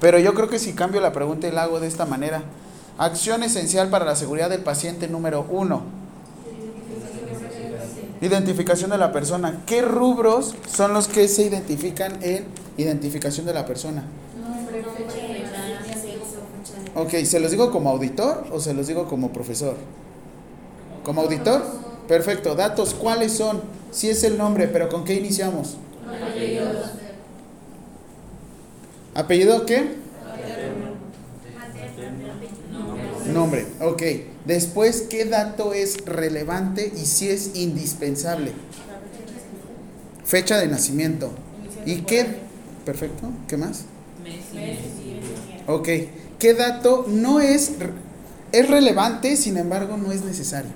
Pero yo creo que si cambio la pregunta y la hago de esta manera. Acción esencial para la seguridad del paciente número uno. Identificación de la persona. ¿Qué rubros son los que se identifican en identificación de la persona? Ok, ¿se los digo como auditor o se los digo como profesor? ¿Como auditor? Perfecto. Datos, ¿cuáles son? Si es el nombre, pero ¿con qué iniciamos? ¿Apellido qué? Nombre. Ok. Después, ¿qué dato es relevante y si es indispensable? Fecha de nacimiento. ¿Y qué? Perfecto. ¿Qué más? Ok. ¿Qué dato no es, es relevante, sin embargo, no es necesario?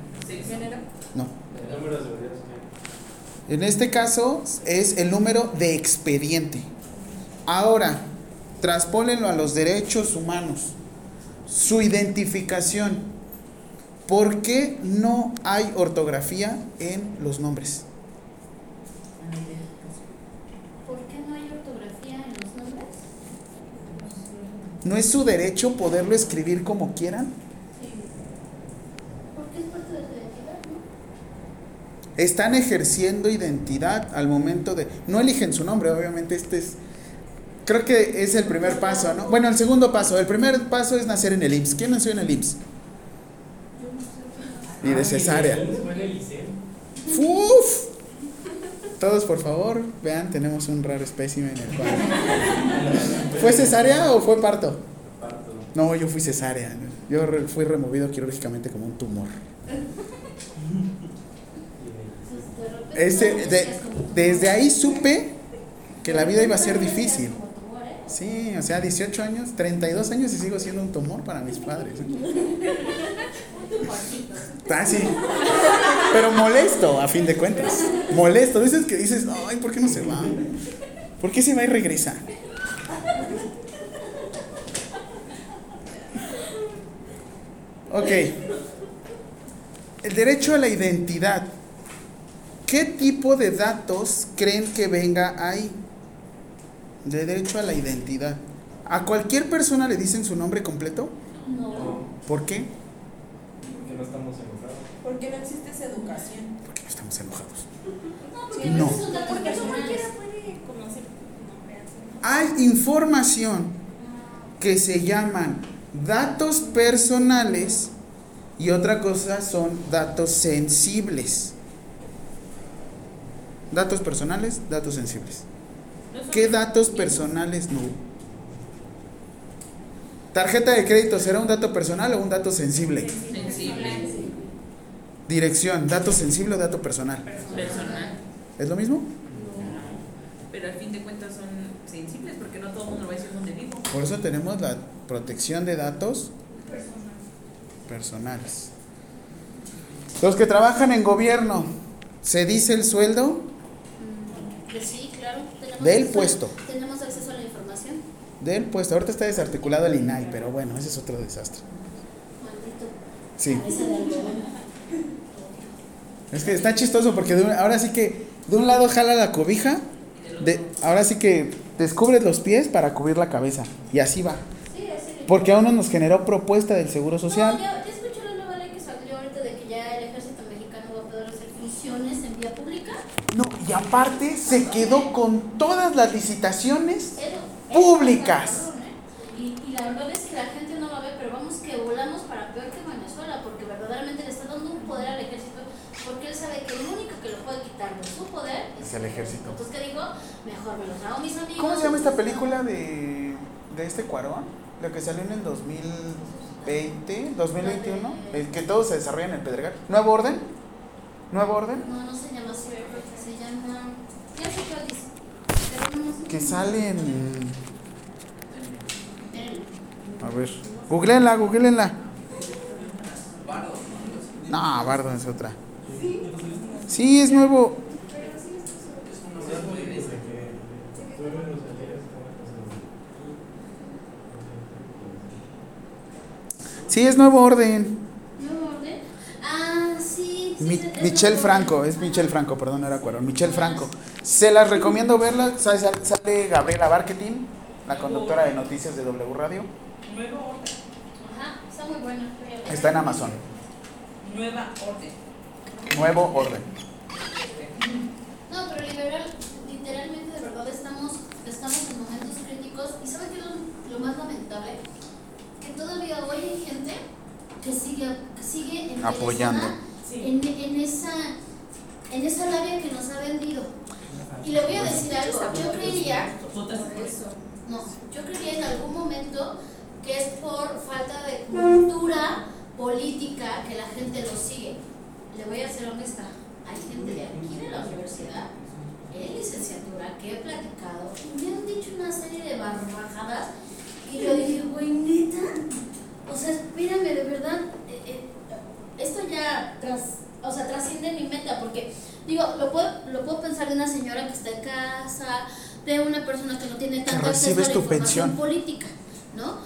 No. En este caso es el número de expediente. Ahora, transpólenlo a los derechos humanos. Su identificación. ¿Por qué no hay ortografía en los nombres? ¿Por qué no hay ortografía en los nombres? ¿No es su derecho poderlo escribir como quieran? Porque es parte de su identidad, ¿no? Están ejerciendo identidad al momento de... No eligen su nombre, obviamente este es... Creo que es el primer paso, ¿no? Bueno, el segundo paso. El primer paso es nacer en el IMSS. ¿Quién nació en el IMSS? Y de cesárea. ¡Uf! Todos, por favor, vean, tenemos un raro espécimen en el cual. ¿Fue cesárea o fue parto? No, yo fui cesárea. Yo fui removido quirúrgicamente como un tumor. Ese, de- desde ahí supe que la vida iba a ser difícil. Sí, o sea, 18 años, 32 años y sigo siendo un tumor para mis padres. Ah, sí. Pero molesto, a fin de cuentas. Molesto. Dices que dices, ay, ¿por qué no se va? ¿Por qué se va y regresa? Ok. El derecho a la identidad. ¿Qué tipo de datos creen que venga ahí? De derecho a la identidad. ¿A cualquier persona le dicen su nombre completo? No. ¿Por qué? Porque no estamos enojados. Porque no existe esa educación. Porque no estamos enojados. No, porque No. Porque no cualquiera puede conocer tu nombre. Hay información que se llaman datos personales y otra cosa son datos sensibles. Datos personales, datos sensibles. ¿Qué datos personales no? ¿Tarjeta de crédito será un dato personal o un dato sensible? Sensible, Dirección, dato sensible o dato personal. personal. ¿Es lo mismo? Pero al fin de cuentas son sensibles porque no todo el mundo lo va a decir donde vivo. Por eso tenemos la protección de datos personales. Los que trabajan en gobierno, ¿se dice el sueldo? Mm, que sí, claro. Tenemos Del acceso- puesto. Tenemos acceso a la información. Del puesto. Ahorita está desarticulado el INAI, pero bueno, ese es otro desastre. Maldito. Sí. Es que está chistoso porque de un- ahora sí que de un lado jala la cobija, de, ahora sí que descubres los pies para cubrir la cabeza. Y así va. Sí, así de- Porque a uno nos generó propuesta del Seguro Social la nueva ley que salió ahorita de que ya el ejército mexicano va a poder hacer funciones en vía pública. No, y aparte se quedó con todas las licitaciones Públicas. Y, y la verdad es que la gente no lo ve, pero vamos que volamos para peor que Venezuela, porque verdaderamente le está dando un poder al ejército, porque él sabe que el único que lo puede quitar de su poder Es el ejército. Entonces, ¿qué digo? Mejor me los hago mis amigos. ¿Cómo se llama esta película de, de este Cuarón? La que salió en el 2020, 2021, el que todo se desarrolla en el Pedregal. ¿Nuevo orden? ¿Nuevo orden? No, no se llama así, se llama. Ya sé cuál dice. Pero no sé. Que sale en... Espérenme. A ver, googleenla, googleenla. No, Bardo es otra. Sí, es nuevo. Sí, es nuevo orden. ¿Nuevo orden? Ah, sí. sí Mi- es- es Michel nuevo Franco, es Michel Franco, perdón, no era Cuarón. Michel Franco. Se las recomiendo verla. Sale, sale Gabriela Barquetín. la conductora de noticias de W Radio. Nuevo orden. Ajá, está muy bueno. Está en Amazon. Nueva orden. Nuevo orden. No, pero liberal, literalmente de verdad estamos, estamos en momentos críticos y ¿sabe qué es lo, lo más lamentable? Que todavía hoy hay gente que sigue, que sigue interesada Apoyando. En, en esa en esa labia que nos ha vendido. Y le voy a decir algo, yo creería, no, yo creería en algún momento que es por falta de cultura política que la gente lo sigue. Le voy a ser honesta, hay gente de aquí de la universidad, en licenciatura, que he platicado y me han dicho una serie de barbajadas y yo dije, güey, neta, o sea, espérame, de verdad, eh, eh, esto ya tras, o sea, trasciende mi meta, porque digo, lo puedo, lo puedo pensar de una señora que está en casa, de una persona que no tiene tanto acceso a la información pensión. política, ¿no?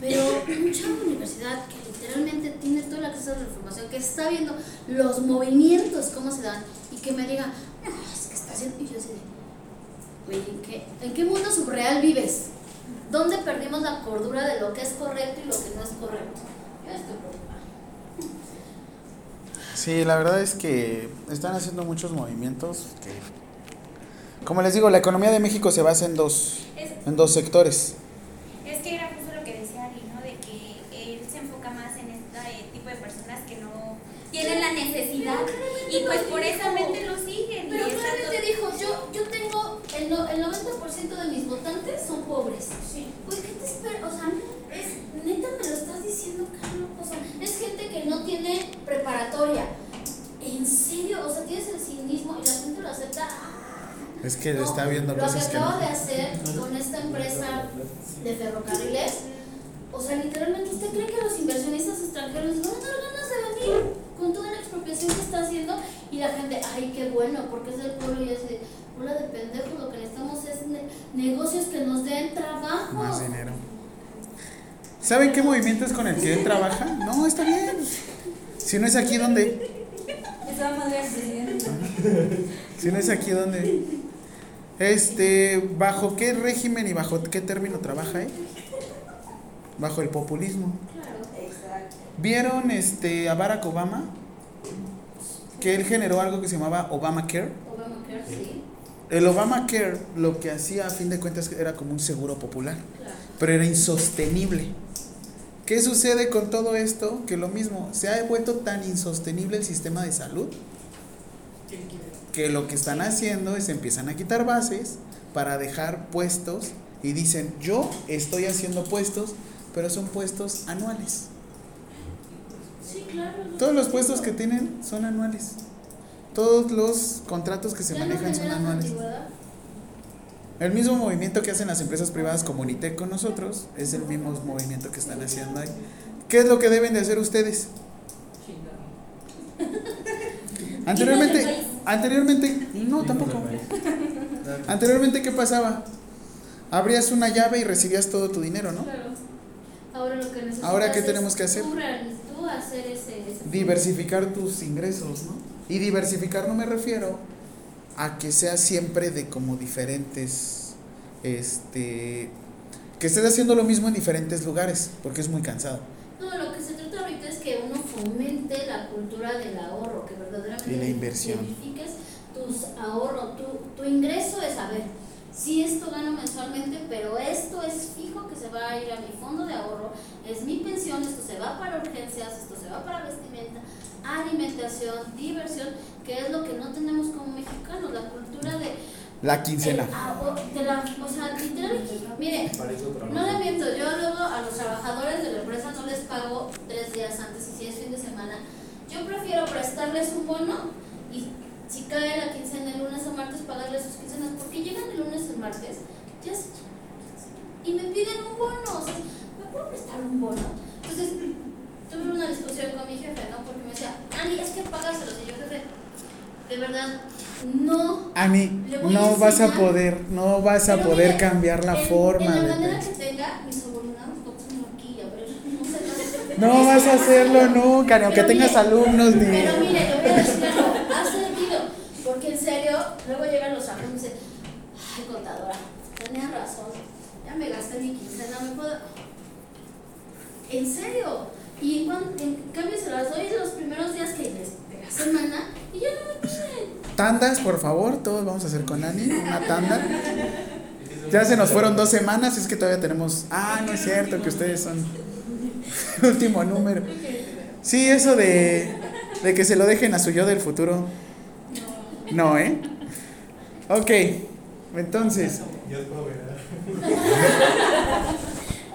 Pero un chavo de universidad que literalmente tiene todo el acceso a la información, que está viendo los movimientos, cómo se dan, y que me diga, no, es que está haciendo, y yo así de, ¿en qué, ¿en qué mundo subreal vives? ¿Dónde perdimos la cordura de lo que es correcto y lo que no es correcto? Yo estoy. Sí, la verdad es que están haciendo muchos movimientos que, como les digo, la economía de México se basa en dos, Es, en dos sectores. es que era justo lo que decía Ari, ¿no? De que él se enfoca más en este tipo de personas que no tienen la necesidad y pues por esa mente lo siguen. Pero claramente dijo, yo, yo tengo, el, no- el 90% de mis votantes son pobres. Sí. Pues, ¿qué te espera? O sea, es, neta me lo estás diciendo, Carlos. O sea, es gente que no tiene preparatoria. En serio, o sea, tienes el cinismo y la gente lo acepta. Es que No, está viendo lo cosas que no. de hacer con esta empresa de ferrocarriles, o sea, literalmente, ¿usted cree que los inversionistas extranjeros van a dar ganas de venir con toda la expropiación que está haciendo? Y la gente, ay, qué bueno, porque es del pueblo y es de, bola de pendejos, lo que necesitamos es ne- negocios que nos den trabajo. Más dinero. ¿Saben qué movimiento es con el que él trabaja? No, está bien. Si no es aquí, ¿dónde? Si no es aquí, ¿dónde? Este, ¿bajo qué régimen y bajo qué término trabaja él? Bajo el populismo. Claro. Exacto. ¿Vieron este a Barack Obama? Que él generó algo que se llamaba Obamacare. Obamacare, sí, El Obamacare lo que hacía a fin de cuentas era como un seguro popular, claro. pero era insostenible. ¿Qué sucede con todo esto? Que lo mismo, se ha vuelto tan insostenible el sistema de salud que lo que están haciendo es empiezan a quitar bases para dejar puestos y dicen, yo estoy haciendo puestos, pero son puestos anuales. Sí, claro. no Todos los puestos que tienen son anuales. Todos los contratos que se Ya no manejan son anuales. antigüedad. El mismo movimiento que hacen las empresas privadas como Unitec con nosotros es el mismo movimiento que están haciendo ahí. ¿Qué es lo que deben de hacer ustedes? Anteriormente, anteriormente, no tampoco. Anteriormente, ¿qué pasaba? Abrías una llave y recibías todo tu dinero, ¿no? Claro. Ahora lo que necesitas Ahora, ¿qué tenemos que hacer? Tú, real- tú hacer ese, ese Diversificar tus ingresos, ¿no? Y diversificar no me refiero a que sea siempre de como diferentes, este, que estés haciendo lo mismo en diferentes lugares, porque es muy cansado. No, lo que se trata ahorita es que uno fomente la cultura del ahorro, que verdaderamente Y la inversión. identifiques tus ahorros, tu, tu ingreso es saber si esto gano mensualmente, pero esto es fijo que se va a ir a mi fondo de ahorro, es mi pensión, esto se va para urgencias, esto se va para vestimenta, alimentación, diversión, que es lo que no tenemos como mexicanos, la cultura de La quincena. el ahorro, de la, o sea, literal, mire, no le miento, yo luego a los trabajadores de la empresa no les pago tres días antes y si es fin de semana. Yo prefiero prestarles un bono y si cae la quincena el lunes o martes pagarles sus quincenas porque llegan el lunes o el martes ya se- y me piden un bono. O sea, ¿me puedo prestar un bono? Entonces tuve una discusión con mi jefe, ¿no? Porque me decía, Ani, es que págaselos. Y yo, jefe, de verdad, no Ani, a no vas a poder, no vas a poder mire, cambiar la en- forma En de la manera que tenga, mis subordinados no tengo aquí, a ver, no sé No vas a hacerlo nunca, ni aunque tengas alumnos ni. Pero mire, le voy a decir algo, ha servido, porque en serio, luego llegan los alumnos y dicen, ay, contadora, tenía razón, ya me gasté puedo. En serio. Y en, cuan- en cambio se las doy los primeros días que les, de la semana y ya no me piden. Tandas, por favor, todos vamos a hacer con Ani una tanda. Ya se nos fueron dos semanas, es que todavía tenemos. Ah, no es cierto que ustedes son el último número. Sí, eso de, de que se lo dejen a su yo del futuro. No, ¿eh? Ok, entonces, Dios proveerá.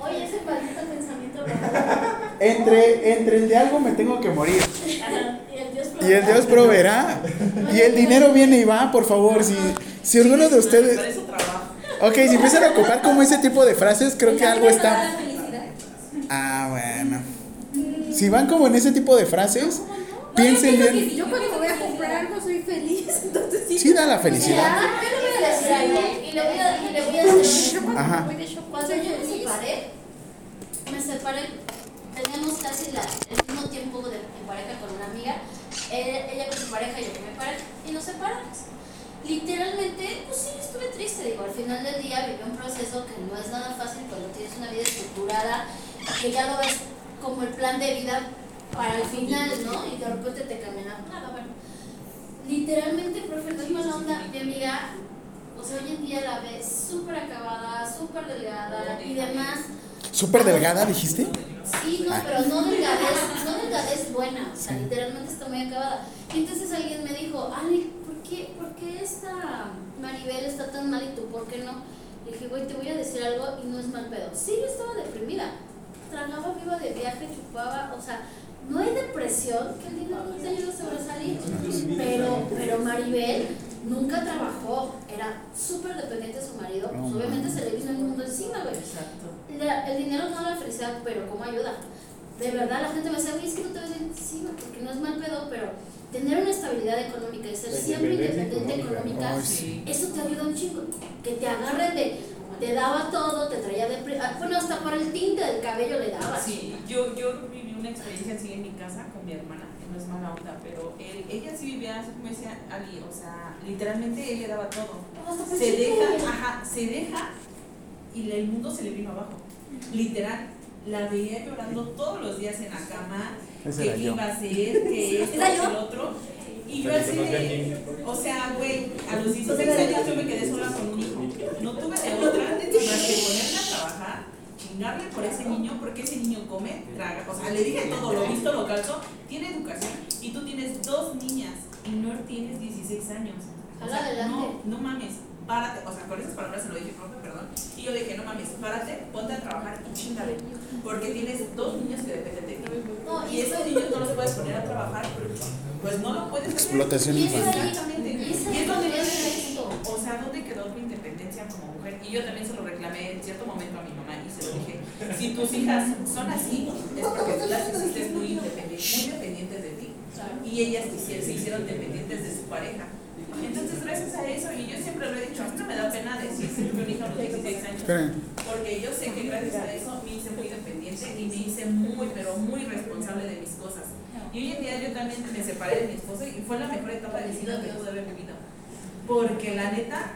Oye, ese maldito pensamiento raro. Entre, entre el de algo me tengo que morir Y el Dios y proveerá y el dinero viene y va, por favor. Si, si alguno de ustedes. Ok, si empiezan a ocupar como ese tipo de frases, creo que algo está. Ah, bueno. Si van como en ese tipo de frases, piensen Yo bien. Yo cuando voy a comprar algo soy feliz, entonces sí. Sí da la felicidad. Yo le voy a decir algo y le voy y. Cuando yo me separé, me separé, teníamos casi la, el mismo tiempo de, de pareja con una amiga, ella, ella con su pareja y yo con mi pareja, y nos separamos. Literalmente, pues sí, estuve triste, digo, al final del día viví un proceso que no es nada fácil cuando tienes una vida estructurada, que ya lo ves como el plan de vida para el final, ¿no? Y de repente te cambian a nada, bueno. Literalmente, profe, no es onda, mi amiga, o sea, hoy en día la ves súper acabada, súper delgada y demás. Súper delgada, dijiste. Sí, no, Ah. pero no delgadez, no delgadez buena, o sea, Sí. literalmente está muy acabada. Y entonces alguien me dijo, Ali, ¿por qué, ¿por qué esta Maribel está tan mal y tú por qué no? Le dije, güey, te voy a decir algo y no es mal pedo. Sí, yo estaba deprimida, tragaba viva de viaje, chupaba, o sea, no hay depresión que el dinero no te ayude a sobresalir. Pero, pero Maribel nunca trabajó, era súper dependiente de su marido, pues obviamente se le vino el mundo encima, güey. Exacto. La- el dinero no da la felicidad, pero ¿cómo ayuda? De verdad, la gente me "Oye, es que no te ves güey, porque no es mal pedo, pero tener una estabilidad económica y ser siempre independiente económica. eso te ayuda un chingo. Que te agarren de, te daba todo, te traía de. Bueno, hasta para el tinte del cabello le daba. Sí, yo, yo una experiencia así en mi casa con mi hermana, que no es mala onda, pero él, ella sí vivía, así como decía Ali, o sea, literalmente ella daba todo. Hasta Se deja, ajá, se deja y el mundo se le vino abajo. Literal, la veía llorando todos los días en la cama, que iba a hacer, que esto, ¿Era que el otro. Y yo así de, o sea, güey, a los 16 años yo me quedé sola con un hijo. No tuve de otra más que trabajar, chingarle por ese niño, porque ese niño come, traga. O sea, le dije todo, lo visto, lo calzo, tiene educación. Y tú tienes dos niñas y no tienes 16 años. O sea, adelante. no, no mames, párate. O sea, con esas palabras se lo dije, profe, perdón. Y yo le dije, no mames, párate, ponte a trabajar y chingale. Porque tienes dos niños que dependen de ti. No, Y esos niños no los puedes poner a trabajar, pues no lo puedes hacer. Explotación infantil. Exactamente. y es donde donde yo viene dije, esto. o sea, ¿dónde quedó tu como mujer? Y yo también se lo reclamé en cierto momento a mi mamá y se lo dije, si tus hijas son así, es porque tú las hiciste muy independientes, muy dependientes de ti. Y ellas se hicieron dependientes de su pareja. Entonces, gracias a eso, y yo siempre lo he dicho, a mí no me da pena decir que mi hija a los 16 años. Porque yo sé que gracias a eso me hice muy dependiente y me hice muy, pero muy responsable de mis cosas. Y hoy en día yo también me separé de mi esposo y fue la mejor etapa de vida que pude haber vivido. Porque la neta,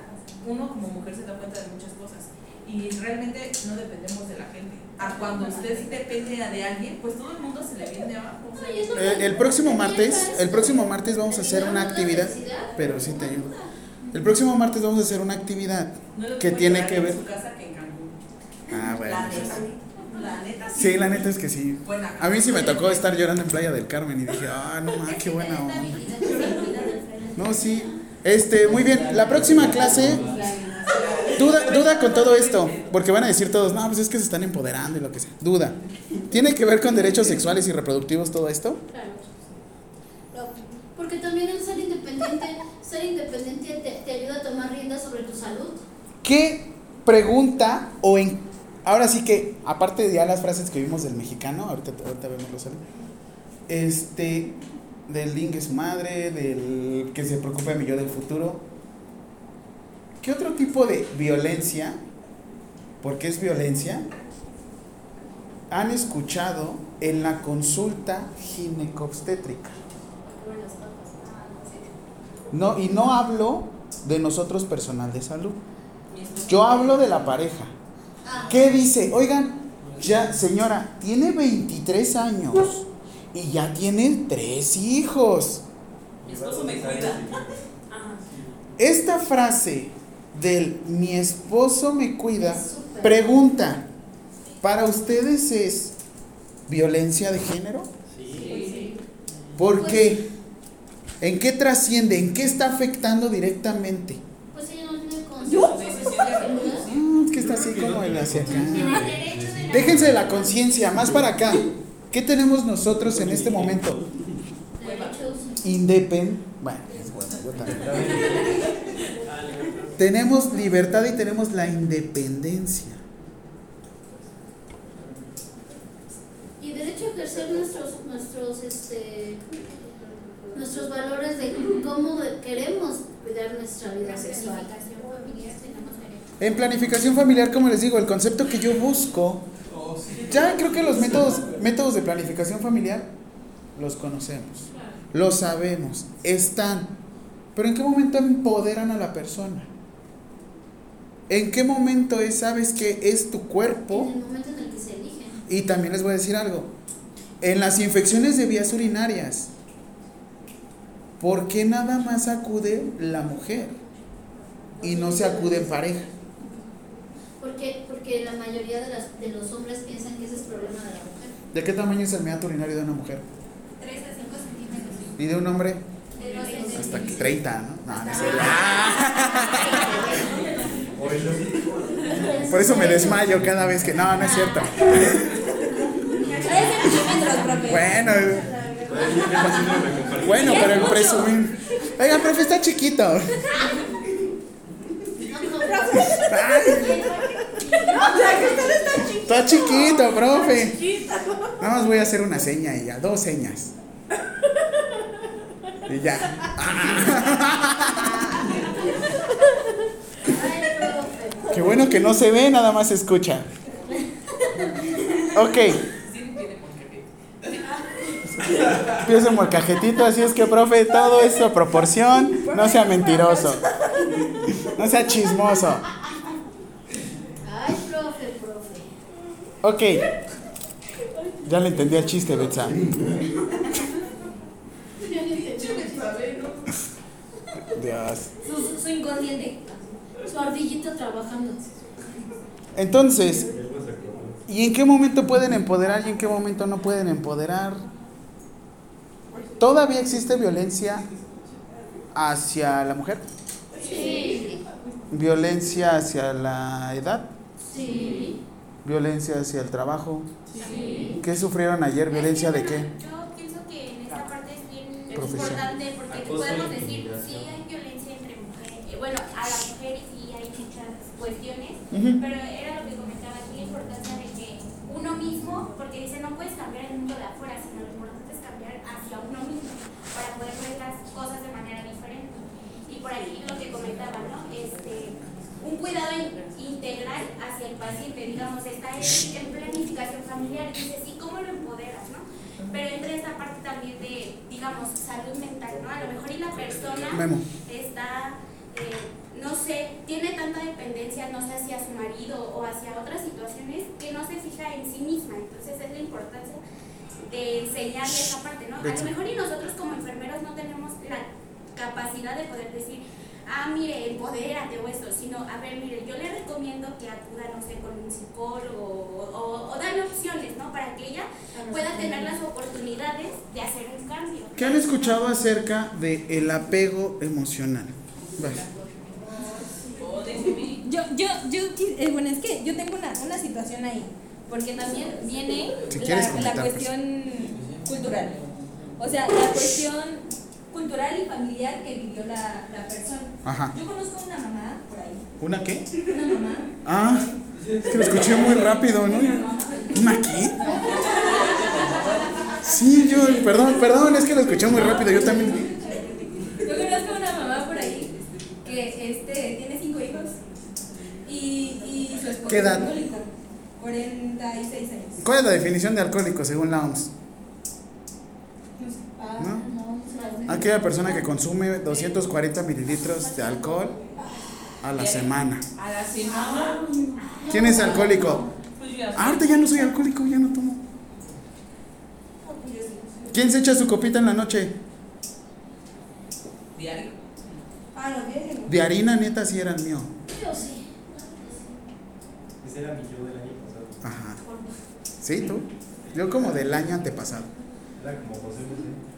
uno como mujer se da cuenta de muchas cosas. Y realmente no dependemos de la gente. A cuando usted sí depende de alguien, pues todo el mundo se le viene abajo. o sea, lo El, próximo martes, el próximo martes vamos a hacer una actividad, pero sí te ayudo. El próximo martes vamos a hacer una actividad que tiene que ver. Ah, bueno. La neta. La neta sí. Sí, la neta es que sí. A mí sí me tocó estar llorando en Playa del Carmen y dije, ah, no mames, qué buena onda. No, sí. Este, muy bien. La próxima clase, duda, duda con todo esto, porque van a decir todos, no, pues es que se están empoderando y lo que sea. Duda. ¿Tiene que ver con derechos sexuales y reproductivos todo esto? Claro. Porque también el ser independiente, ser independiente te, te ayuda a tomar riendas sobre tu salud. ¿Qué pregunta o en... Ahora sí que, aparte de ya las frases que vimos del mexicano, ahorita, ahorita vemos los este, del link es madre, del que se preocupe mi yo del futuro. ¿Qué otro tipo de violencia, porque es violencia, han escuchado en la consulta ginecobstétrica? No, y no hablo de nosotros personal de salud. Yo hablo de la pareja. ¿Qué dice? Oigan, Ya, señora, tiene 23 años y ya tiene tres hijos. Mi esposo me cuida. Ajá. Esta frase del mi esposo me cuida, pregunta, ¿para ustedes es violencia de género? Sí. ¿Por qué? ¿En qué trasciende? ¿En qué está afectando directamente? Pues ella no tiene conciencia. Mm, es que está así como el hacia acá. Déjense de la conciencia, más para acá. ¿Qué tenemos nosotros en este momento? Independ... Bueno, es bueno, yo también. Tenemos libertad y tenemos la independencia. Y derecho a ejercer nuestros, nuestros, este, nuestros valores de cómo queremos cuidar nuestra vida sexual. planificación familiar tenemos derecho. En planificación familiar, como les digo, el concepto que yo busco, ya creo que los métodos, métodos de planificación familiar los conocemos, los sabemos, están. Pero ¿en qué momento empoderan a la persona? ¿En qué momento es, sabes que es tu cuerpo? En el momento en el que se eligen. Y también les voy a decir algo. En las infecciones de vías urinarias, ¿por qué nada más acude la mujer y no se acude en pareja? Porque, porque la mayoría de, las, de los hombres piensan que ese es problema de la mujer. ¿De qué tamaño es el meato urinario de una mujer? 3 a 5 centímetros. ¿Y de un hombre? De 12 Hasta que 30, ¿no? No, no es cierto. Por eso me desmayo cada vez que. No, no es cierto. 3 centímetros, profe. Bueno, bueno, pero el presumir. Oiga, profe, está chiquito. Ay, Está chiquito, profe. Nada más voy a hacer una seña y ya, dos señas. Y ya. Qué bueno que no se ve, nada más se escucha. Ok. Empiezo en molcajetito, así es que, profe, todo esto proporción, no sea mentiroso. No sea chismoso. Ay, profe, profe. Ok. Ya le entendí el chiste, Betsa. Dios. Su, su inconsciente. Su ardillita trabajando. Entonces, ¿y en qué momento pueden empoderar y en qué momento no pueden empoderar? ¿Todavía existe violencia hacia la mujer? Sí. ¿Violencia hacia la edad? Sí. ¿Violencia hacia el trabajo? Sí. ¿Qué sufrieron ayer? ¿Violencia de qué? Yo pienso que en esta parte es bien Profesión. importante porque podemos decir, sí hay violencia entre mujeres, eh, bueno, a la mujer sí hay muchas cuestiones, Ujú. pero era lo que comentaba aquí, la importancia de que uno mismo, porque dice, no puedes cambiar el mundo de afuera, sino lo importante es cambiar hacia uno mismo para poder ver las cosas de manera diferente. Y por aquí lo que comentaba, ¿no? Este, un cuidado in- integral hacia el paciente, digamos, está en, en planificación familiar, dice, sí, ¿cómo lo empoderas, no? Pero entra esta parte también de, digamos, salud mental, ¿no? A lo mejor y la persona Memo. está, eh, no sé, tiene tanta dependencia, no sé, hacia su marido o hacia otras situaciones que no se fija en sí misma. Entonces es la importancia de enseñarle esa parte, ¿no? A lo mejor y nosotros como enfermeros no tenemos la capacidad de poder decir, ah, mire, empodérate o eso, sino, a ver, mire, yo le recomiendo que acuda, no sé, con un psicólogo o, o, o darle opciones, ¿no? Para que ella pueda tener las oportunidades de hacer un cambio. ¿Qué han escuchado acerca del el apego emocional? Yo, yo, yo, eh, bueno, es que yo tengo una, una situación ahí, porque también viene Si la, pues. cuestión cultural. O sea, la cuestión cultural y familiar que vivió la, la persona. Ajá. Yo conozco una mamá por ahí, ¿Una qué? una mamá. Ah, es que lo escuché muy rápido, ¿no? ¿Una qué? Sí, yo, perdón, perdón, es que lo escuché muy rápido, yo también. Yo conozco una mamá por ahí que este, tiene cinco hijos y, y su esposo ¿Qué edad? es alcohólico, 46 años. ¿Cuál es la definición de alcohólico según la OMS? Ah, ¿No? Aquella persona que consume 240 mililitros de alcohol a la semana. A la semana. ¿Quién es alcohólico? Pues. Ah, Ahorita ya no soy alcohólico, ya no tomo. ¿Quién se echa su copita en la noche? Diario. Ah, no, bien. De harina, neta, sí eran mío. Yo sí. Ese era mi yo del año pasado. Ajá. ¿Sí, tú? Yo como del año antepasado. Era como José José.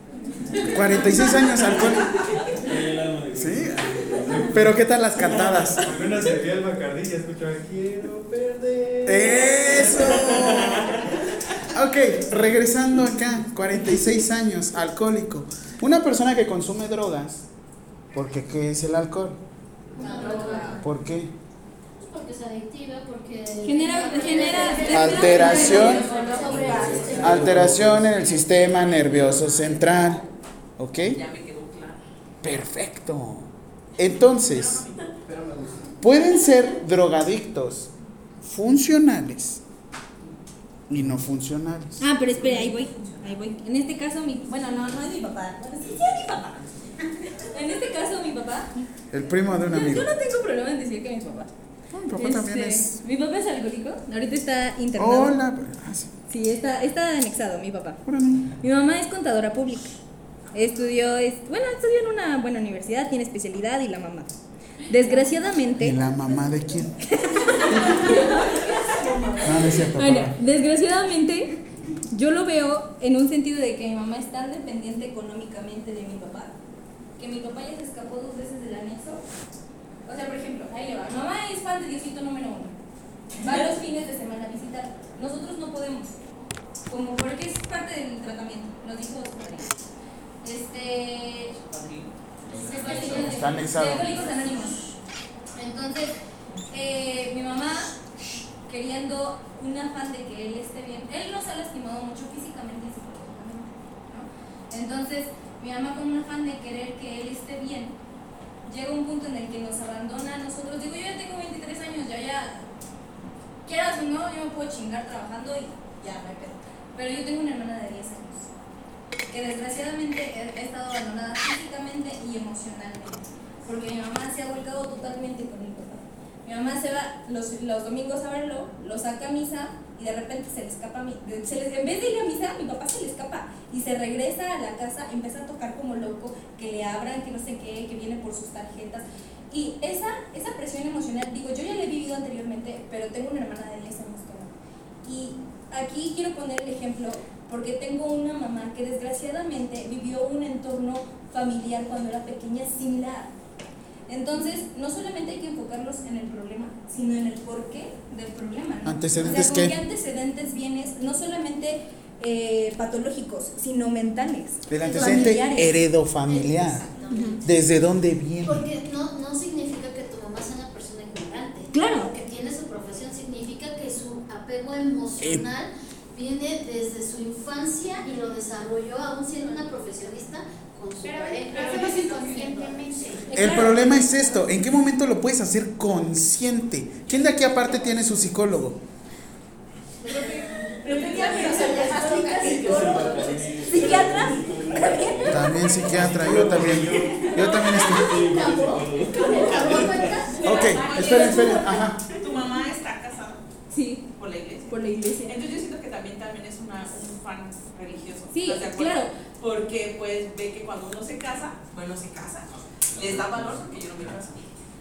46 años. El de Sí. Pero ¿qué tal las cantadas? Apenas se fui al Bacardí y escuchaba quiero perder. Eso. Ok, regresando acá, 46 años, alcohólico. Una persona que consume drogas, porque ¿qué es el alcohol? ¿Por qué? Es adictiva, porque. Genera, genera Alteración. Alteración en el sistema nervioso central. ¿Ok? Ya me quedó claro. Perfecto. Entonces, pueden ser drogadictos funcionales y no funcionales. Ah, pero espera, ahí voy, ahí voy. En este caso, mi, bueno, no, no es mi papá. Sí, sí es mi papá. En este caso, mi papá. El primo de un Yo, amigo. yo no tengo problema en decir que mi papá. Mi papá también Este, es. Mi papá es alcohólico. Ahorita está internado. Hola. Ah, sí. Sí, está, está anexado mi papá. Órale. Mi mamá es contadora pública. Estudió, es- bueno, estudió en una buena universidad, tiene especialidad y la mamá. Desgraciadamente. ¿Y la mamá de quién? No, no es cierto, Bueno, papá. desgraciadamente, yo lo veo en un sentido de que mi mamá es tan dependiente económicamente de mi papá, que mi papá ya se escapó dos veces del anexo. O sea, por ejemplo, ahí le va. Mamá es fan de Diosito número uno. Va los fines de semana a visitar. Nosotros no podemos. Como porque es parte del tratamiento. Nos dijo su. Este. Está anexado. Entonces, eh, mi mamá, queriendo un afán de que él esté bien, él nos ha lastimado mucho físicamente y psicológicamente. ¿no? Entonces, mi mamá, con un afán de querer que él esté bien, llega un punto en el que nos abandona a nosotros. Digo, yo ya tengo 23 años, ya, ya, quieras o no, yo me puedo chingar trabajando y ya, me pedo. Pero yo tengo una hermana de 10 años que desgraciadamente he, estado abandonada físicamente y emocionalmente, porque mi mamá se ha volcado totalmente con mi papá. Mi mamá se va los, los domingos a verlo, lo saca a misa y de repente se le escapa a mi, se en vez de ir a misa, mi papá se le escapa y se regresa a la casa, empieza a tocar como loco, que le abran, que no sé qué, que viene por sus tarjetas. Y esa, esa presión emocional, digo, yo ya la he vivido anteriormente, pero tengo una hermana de 10 años que. Y aquí quiero poner el ejemplo porque tengo una mamá que desgraciadamente vivió un entorno familiar cuando era pequeña similar. Entonces, no solamente hay que enfocarlos en el problema, sino en el porqué del problema. ¿no? ¿Antecedentes o sea, ¿con qué? qué antecedentes vienes? No solamente eh, patológicos, sino mentales. El antecedente familiares. heredofamiliar. Exactamente. ¿Desde dónde viene? Porque no, no significa que tu mamá sea una persona ignorante. Claro. Porque tiene su profesión, significa que su apego emocional viene desde su infancia y lo desarrolló aún siendo una profesionista con su Pero pareja. inconscientemente. El Claro. problema es esto, ¿en qué momento lo puedes hacer consciente? ¿Quién de aquí aparte tiene su psicólogo? ¿Psiquiatra? También psiquiatra, yo también. Yo también estoy. Ok, esperen, esperen. Ajá. Tu mamá está casada Sí, por la iglesia. por la iglesia. Entonces yo siento que también, también es una, un fan religioso. Sí, claro. Porque pues ve que cuando uno se casa, bueno, se casa, les da valor porque yo no me caso.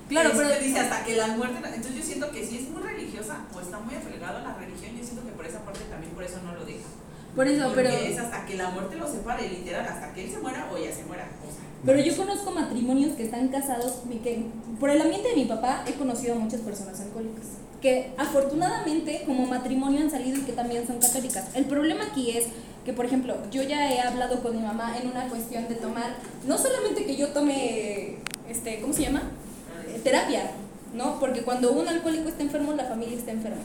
Claro, Este, pero- dice hasta que la muerte, entonces yo siento que si es muy religiosa o está muy apegado a la religión, yo siento que por esa parte también por eso no lo deja. Por eso, Porque pero... es hasta que la muerte lo separe, literal, hasta que él se muera o ella se muera. O sea, Pero yo conozco matrimonios que están casados, y que por el ambiente de mi papá he conocido a muchas personas alcohólicas, que afortunadamente como matrimonio han salido y que también son católicas. El problema aquí es que, por ejemplo, yo ya he hablado con mi mamá en una cuestión de tomar, no solamente que yo tome, este, ¿cómo se llama? Eh, terapia, ¿no? Porque cuando un alcohólico está enfermo, la familia está enferma.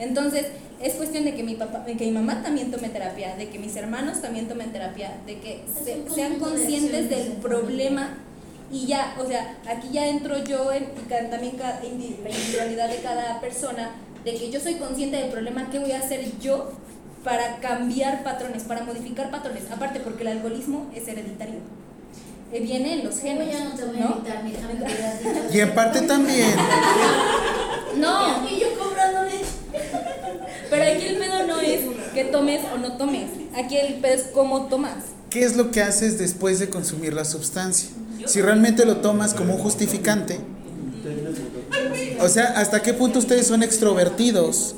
Entonces, es cuestión de que mi papá, de que mi mamá también tome terapia, de que mis hermanos también tomen terapia, de que se- sean conscientes del problema y ya, o sea, aquí ya entro yo en y también la individualidad de cada persona, de que yo soy consciente del problema, ¿qué voy a hacer yo para cambiar patrones, para modificar patrones? Aparte, porque el alcoholismo es hereditario. Eh, viene en los Yo genes. ya no te voy a ¿no? invitar. Y en parte también. No, Y yo cobrando leche. que tomes o no tomes. Aquí el pedo es cómo tomas. ¿Qué es lo que haces después de consumir la sustancia? Si realmente lo tomas como un justificante. O sea, ¿hasta qué punto ustedes son extrovertidos?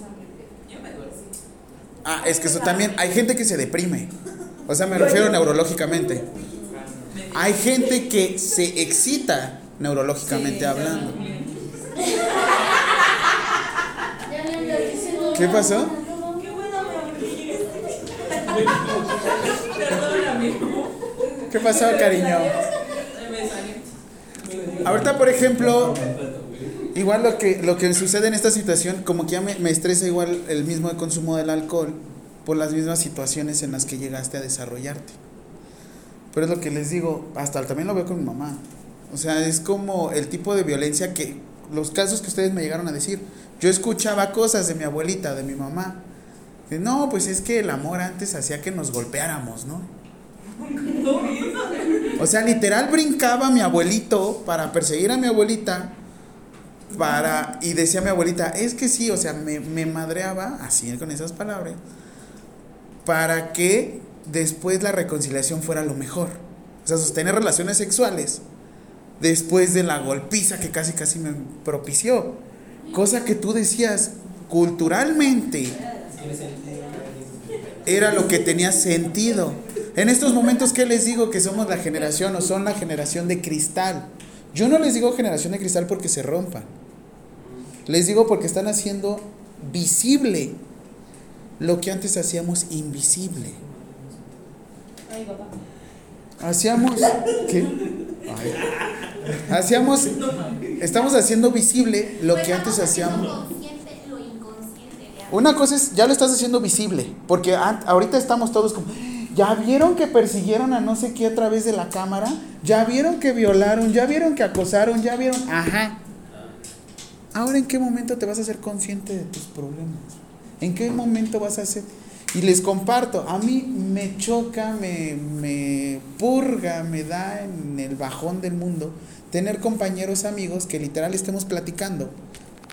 Ah, es que eso también, hay gente que se deprime. O sea, me refiero neurológicamente. Hay gente que se excita neurológicamente hablando. ¿Qué pasó? Qué buena me Perdóname. ¿Qué pasó, cariño? Ahorita, por ejemplo, igual lo que, lo que sucede en esta situación, como que ya me, me estresa igual el mismo consumo del alcohol por las mismas situaciones en las que llegaste a desarrollarte. Pero es lo que les digo, hasta también lo veo con mi mamá. O sea, es como el tipo de violencia que los casos que ustedes me llegaron a decir. Yo escuchaba cosas de mi abuelita, de mi mamá. Que no, pues es que el amor antes hacía que nos golpeáramos, ¿no? O sea, literal brincaba mi abuelito para perseguir a mi abuelita. Para, y decía mi abuelita, es que sí, o sea, me, me madreaba, así con esas palabras, para que después la reconciliación fuera lo mejor. O sea, sostener relaciones sexuales después de la golpiza que casi casi me propició. Cosa que tú decías, culturalmente era lo que tenía sentido. En estos momentos, ¿qué les digo? Que somos la generación o son la generación de cristal. Yo no les digo generación de cristal porque se rompan. Les digo porque están haciendo visible lo que antes hacíamos invisible. Ay, papá. Hacíamos. ¿Qué? Ay. Hacíamos. Estamos haciendo visible lo Pues que antes hacíamos. lo. Una cosa es, ya lo estás haciendo visible, porque ahorita estamos todos como, ya vieron que persiguieron a no sé qué a través de la cámara, ya vieron que violaron, ya vieron que acosaron, ya vieron, ajá. Ahora en qué momento te vas a ser consciente de tus problemas? ¿En qué momento vas a ser? Y les comparto, a mí me choca, me, me purga, me da en el bajón del mundo tener compañeros, amigos que literal estemos platicando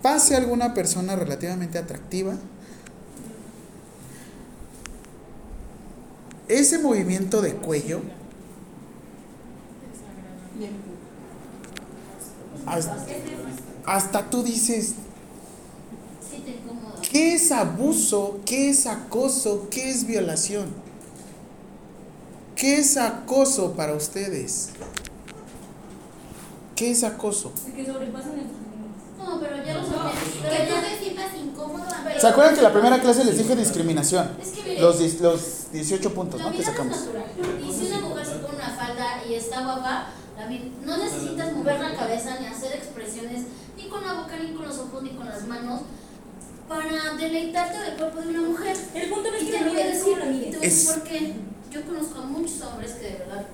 pase alguna persona relativamente atractiva, ese movimiento de cuello, hasta, hasta tú dices, Sí, te. ¿qué es abuso? ¿Qué es acoso? ¿Qué es violación? ¿Qué es acoso para ustedes? ¿Qué es acoso? Que sobrepasan el. No, pero ya lo No, sabía. que Pero tú ya te sientas incómoda. Pero- ¿Se acuerdan que la primera clase les dije discriminación? Es que Los, los 18 puntos, ¿no? Que sacamos. Y si una mujer se pone una falda y está guapa, no necesitas mover la cabeza ni hacer expresiones ni con la boca, ni con los ojos, ni con las manos para deleitarte del cuerpo de una mujer. El punto no es Y que te lo voy a decir, Es- por qué. Yo conozco a muchos hombres que de verdad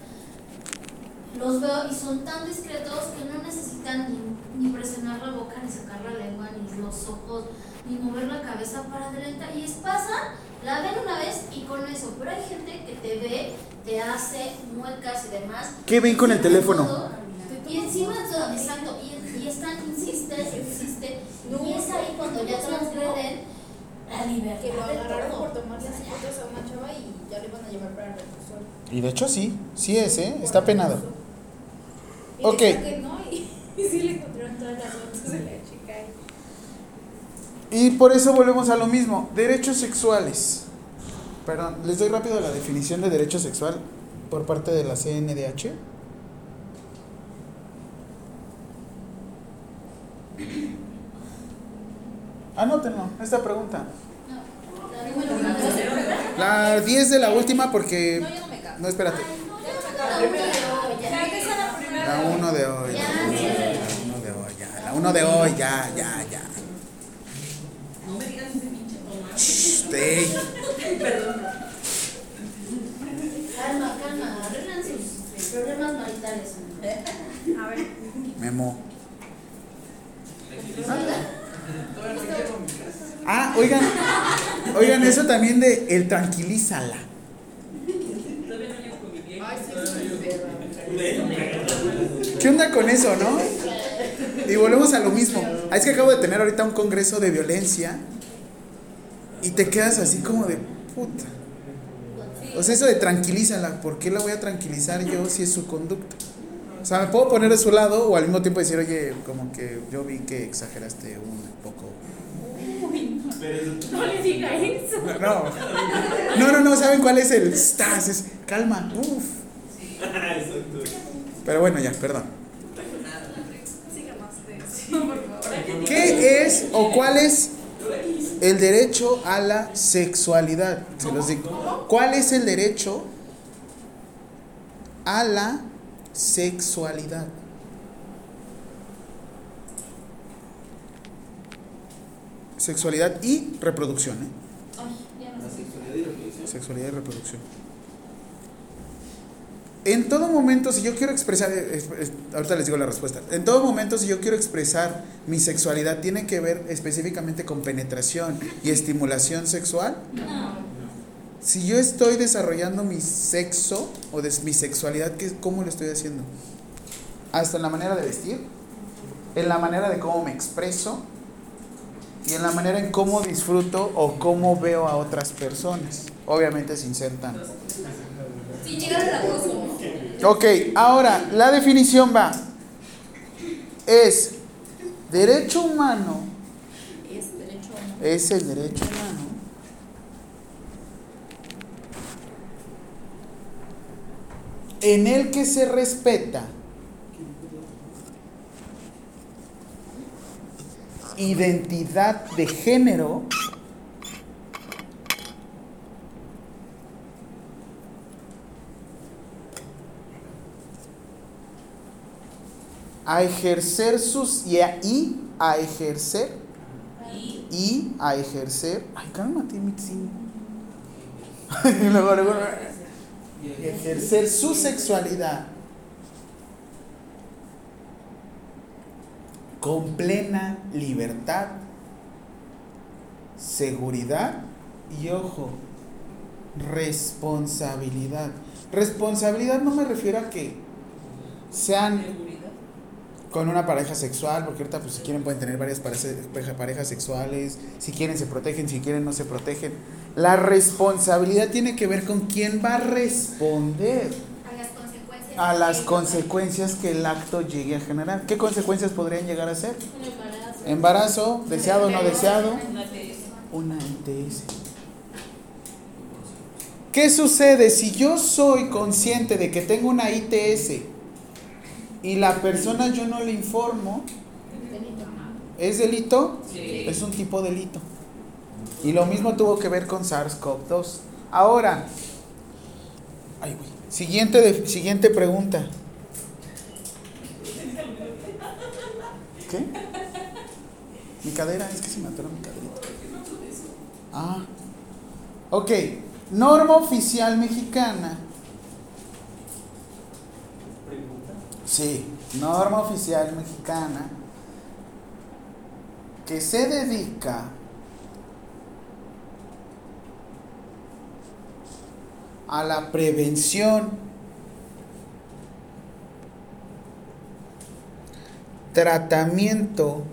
los veo y son tan discretos que no necesitan ni, ni presionar la boca, ni sacar la lengua, ni los ojos, ni mover la cabeza para deleitar. Y es pasa, la ven una vez y con eso. Pero hay gente que te ve, te hace muecas y demás. ¿Qué ven con el teléfono? todo, Y encima todo, exacto, y, y están, insiste, insiste, y es ahí cuando ya transgreden la libertad Que lo de agarraron todo. por tomarle fotos a una chava y ya le van a llevar para el recurso. Y de hecho sí, sí es, ¿eh? Está penado. Y Ok. decía que no, y, y sí le encontraron todas las fotos de la chica. y- Y por eso volvemos a lo mismo, derechos sexuales. Perdón, les doy rápido la definición de derecho sexual por parte de la CNDH. Anótenlo, esta pregunta. La 10 de la última porque... No, yo no me caso. No, espérate. La 1 de hoy. La 1 de hoy, ya. La 1 de hoy, ya, ya, ya. No me digas ese pinche tomate. Shh, ey. Calma, calma, arreglan sus problemas maritales. A ver. Memo. Ah, oigan, oigan eso también de el tranquilízala. ¿Qué onda con eso, no? Y volvemos a lo mismo. Ah, Es que acabo de tener ahorita un congreso de violencia y te quedas así como de Puta. O sea, eso de tranquilízala, ¿por qué la voy a tranquilizar yo si es su conducta? O sea, me puedo poner de su lado o al mismo tiempo decir, oye, como que yo vi que exageraste un poco. No le diga eso. No, no, no, no, ¿saben cuál es el stas? Es calma, uff. Pero bueno, ya, perdón. ¿Qué es o cuál es el derecho a la sexualidad? Se los digo. ¿Cuál es el derecho a la sexualidad? Sexualidad y reproducción, ¿eh? Sexualidad y reproducción. En todo momento, si yo quiero expresar, eh, es- es- ahorita les digo la respuesta, en todo momento, si yo quiero expresar mi sexualidad, tiene que ver específicamente con penetración y estimulación sexual. No. Si yo estoy desarrollando mi sexo o mi sexualidad, ¿qué, ¿cómo lo estoy haciendo? Hasta en la manera de vestir, en la manera de cómo me expreso y en la manera en cómo disfruto o cómo veo a otras personas. Obviamente sin ser tan... Sin llegar al acoso, ¿no? Ok, ahora la definición va. Es derecho humano, derecho es el derecho humano. En el que se respeta identidad de género a ejercer sus y a, y a ejercer Y a ejercer. Ay cálmate Mitzi Y y ejercer su sexualidad con plena libertad seguridad y ojo responsabilidad responsabilidad no me refiero a que sean. Con una pareja sexual, porque ahorita pues si quieren pueden tener varias parejas sexuales, si quieren se protegen, si quieren no se protegen. La responsabilidad tiene que ver con quién va a responder A las consecuencias. a las que- consecuencias que el acto llegue a generar. ¿Qué consecuencias podrían llegar a ser? Un embarazo. Embarazo, deseado o no deseado, Una TS. una ITS. ¿Qué sucede si yo soy consciente de que tengo una ITS y la persona yo no le informo? ¿Es delito? Sí. Es un tipo de delito. Y lo mismo tuvo que ver con SARS-CoV-2. Ahora, ay. Siguiente, de- siguiente pregunta. ¿Qué? Mi cadera, es que se me atoró mi caderita. Ah. Ok. Norma oficial mexicana. Sí, norma oficial mexicana que se dedica a la prevención, tratamiento,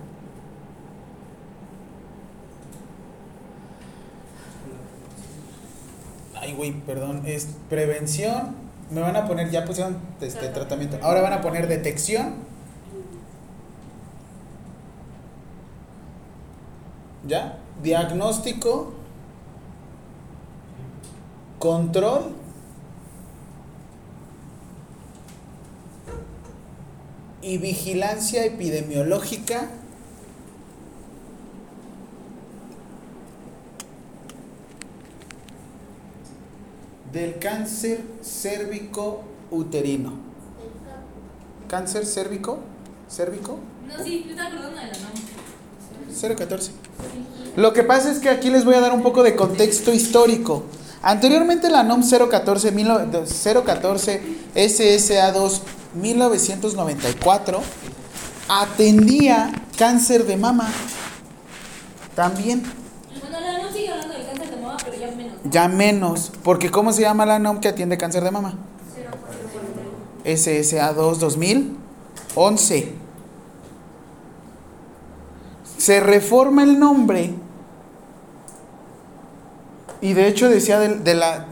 ay güey, perdón, es prevención, me van a poner, ya pusieron este tratamiento, ahora van a poner detección, ¿ya? Diagnóstico, control. Y vigilancia epidemiológica del cáncer cérvico uterino. ¿Cáncer cérvico? ¿Cérvico? No, sí, me estaba acordando de la NOM. 014. Lo que pasa es que aquí les voy a dar un poco de contexto histórico. Anteriormente la NOM 014, mil no- 014 SSA2 1994 atendía cáncer de mama. También, Bueno, la NOM sigue hablando del cáncer de mama, pero ya menos. porque ¿cómo se llama la NOM que atiende cáncer de mama? SSA2 2011. Se reforma el nombre Y de hecho decía de, la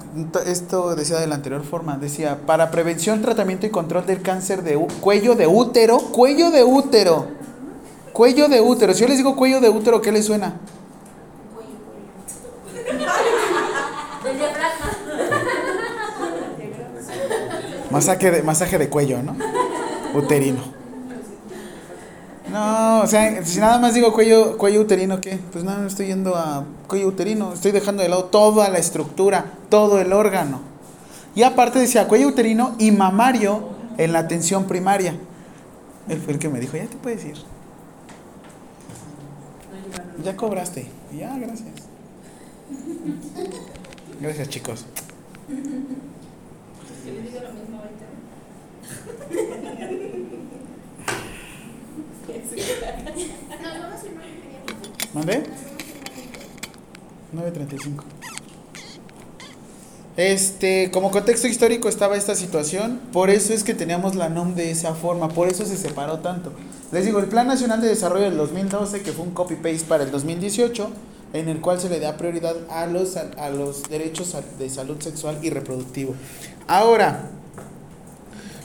esto decía de la anterior forma, decía, para prevención, tratamiento y control del cáncer de cuello de útero, cuello de útero. Cuello de útero. Si yo les digo cuello de útero, ¿qué les suena? Del diafragma. Masaje de, masaje de cuello, ¿no? Uterino. No, o sea, si nada más digo cuello, cuello uterino, ¿qué? Pues nada, estoy yendo a cuello uterino, estoy dejando de lado toda la estructura, todo el órgano. Y aparte decía cuello uterino y mamario en la atención primaria. Él fue el que me dijo, ya te puedes ir. Ya cobraste. Ya, gracias. Gracias, chicos. Le digo lo mismo ahorita. Nos vamos a ir más ¿Mandé? 9.35. Este, como contexto histórico estaba esta situación, por eso es que teníamos la NOM de esa forma, por eso se separó tanto. Les digo, el Plan Nacional de Desarrollo del 2012, que fue un copy-paste para el 2018, en el cual se le da prioridad a los, a los derechos de salud sexual y reproductivo. Ahora,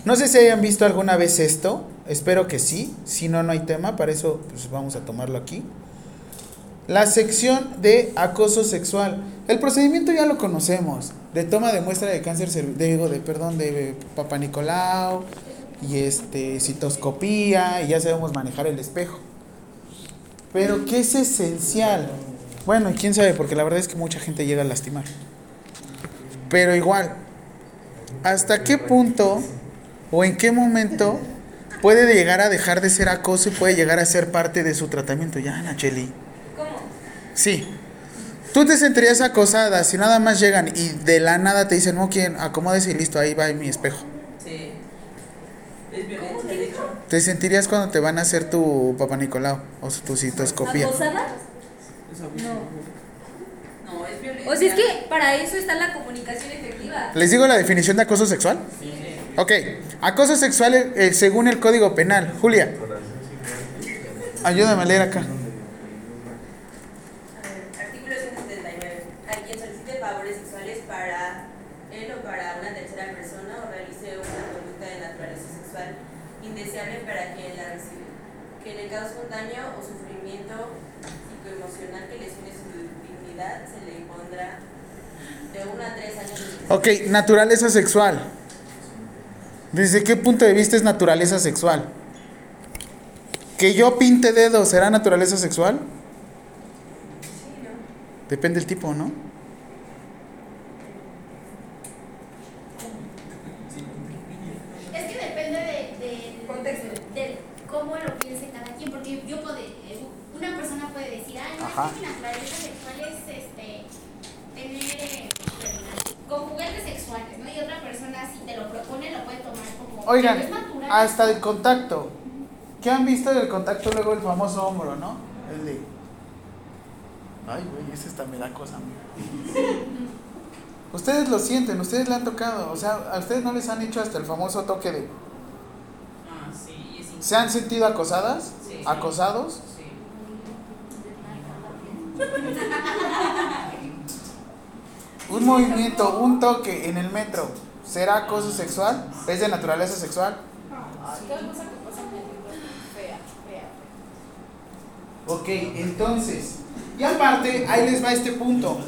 no sé si hayan visto alguna vez esto, espero que sí, si no, no hay tema, para eso pues, vamos a tomarlo aquí. La sección de acoso sexual. El procedimiento ya lo conocemos. De toma de muestra de cáncer de, de perdón, de Papa Nicolau y este citoscopía y ya sabemos manejar el espejo. Pero ¿qué es esencial? Bueno, y quién sabe, porque la verdad es que mucha gente llega a lastimar. Pero igual, ¿hasta qué punto o en qué momento puede llegar a dejar de ser acoso y puede llegar a ser parte de su tratamiento? Ya, Nacheli. ¿Cómo? Sí. Tú te sentirías acosada si nada más llegan y de la nada te dicen, no, quién, acomódese y listo, ahí va mi espejo. Sí. Es. ¿Te sentirías cuando te van a hacer tu papá Nicolau o tu citoscopía? ¿Acosada? No, es violencia. O sea, es que para eso está la comunicación efectiva. ¿Les digo la definición de acoso sexual? Ok, acoso sexual eh, según el Código Penal. Julia, ayúdame a leer acá. Artículo 179. A quien solicite favores sexuales para él o para una tercera persona o realice una conducta de naturaleza sexual indeseable para quien la recibe, que le cause un daño o sufrimiento psicoemocional que lesione su dignidad, se le impondrá de 1 a 3 años de prisión. Ok, naturaleza sexual. ¿Desde qué punto de vista es naturaleza sexual? ¿Que yo pinte dedos será naturaleza sexual? Depende del tipo, ¿no? Es que depende de, de, Contexto. de cómo lo piense cada quien, porque yo puedo, eh, una persona puede decir, ay, no, Ajá. es que mi naturaleza sexual es este, tener eh, con juguetes sexuales, ¿no? Y otra persona, si te lo propone, lo puede tomar como Oigan, es natural. hasta el contacto. ¿Qué han visto del contacto luego el famoso hombro, no? El de... Ay, güey, ese hasta me da cosa. Ustedes lo sienten, ustedes le han tocado, o sea, a ustedes no les han hecho hasta el famoso toque de... Ah, sí, es ¿Se han sentido acosadas? Sí. ¿Acosados? Sí. Un movimiento, un toque en el metro, ¿será acoso sexual? ¿Es de naturaleza sexual? Ok, entonces, y aparte, ahí les va este punto.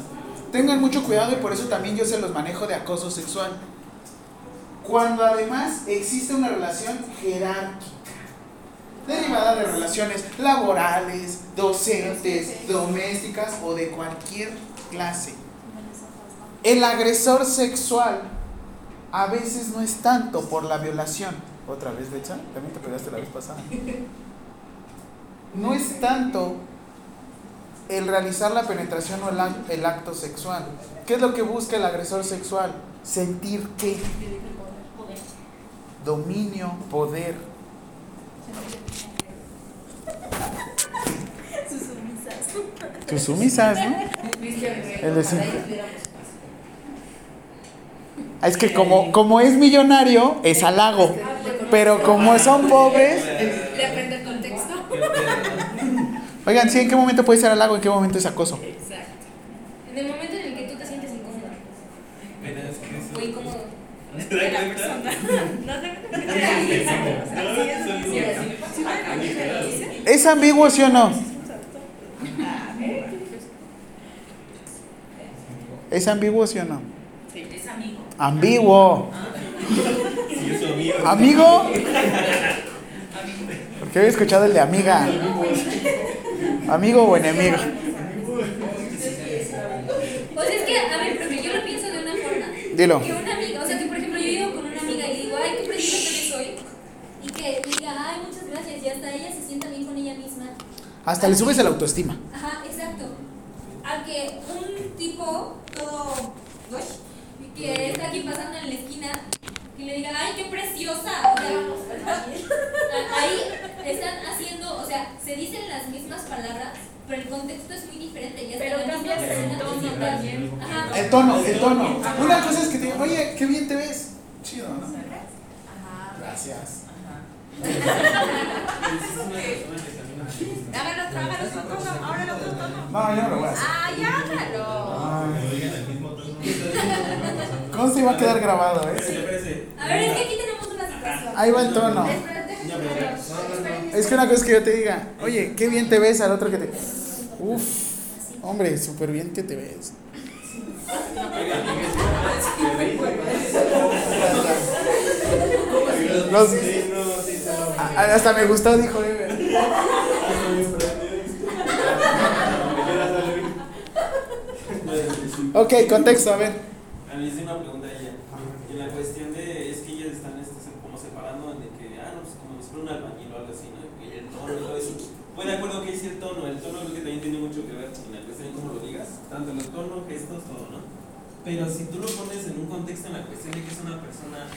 Tengan mucho cuidado y por eso también yo se los manejo de acoso sexual. Cuando además existe una relación jerárquica, derivada de relaciones laborales, docentes, domésticas o de cualquier clase. El agresor sexual a veces no es tanto por la violación. Otra vez, Becha, también te pegaste la vez pasada. No es tanto el realizar la penetración o el, ac- el acto sexual. ¿Qué es lo que busca el agresor sexual? Sentir qué? Dominio, poder. Tus sumisas, ¿no? El de. Ah, Es que como, como es millonario, es halago. Pero como son pobres, Depende del contexto. oigan, sí, ¿en qué momento puede ser halago? ¿En qué momento es acoso? Exacto. En el momento en el que tú te sientes persona. No te ¿Es ambiguo, sí o no? ¿Es ambiguo, sí o no? Ambiguo. Amigo. Porque había escuchado el de amiga. ¿Amigo o enemigo? Pues es que, a ver, porque yo lo pienso de una forma. Dilo. Que una amiga, o sea, que por ejemplo yo vivo con una amiga y digo, ay, qué preciosa que soy. Y que diga, ay, muchas gracias. Y hasta ella se sienta bien con ella misma. Hasta le subes el autoestima. Ajá, exacto. A que un tipo todo que está aquí pasando en la esquina y le diga, ay, qué preciosa. O sea, a- ahí están haciendo, o sea, se dicen las mismas palabras, pero el contexto es muy diferente. Y hasta Pero cambias el tono también. Ajá. El tono, el tono. Una cosa es que te digan, oye, qué bien te ves. Chido, ¿no? Gracias. Hágalo hágalo otro tono. Ahora el otro tono. No, yo no lo voy a hacer. Ah, ya, hágalo. ¿Cómo se iba a quedar grabado, eh? A ver, es que aquí tenemos una situación. Ahí va el tono. Es que una cosa es que yo te diga, oye, qué bien te ves al otro que te. Uf, hombre, súper bien que te ves. Los- hasta me gustó, dijo Ever. Ok, contexto, a ver. A mí hice una pregunta ella. En la cuestión de, es que ellas están este, como separando de que, ah, no, pues como si fuera un albañil o algo así, ¿no? Y el tono y todo eso. Pues de acuerdo que dice el tono, el tono creo que también tiene mucho que ver con la cuestión de lo digas, tanto los tonos, gestos, todo, ¿no? Pero si tú lo pones en un contexto en la cuestión de que es una persona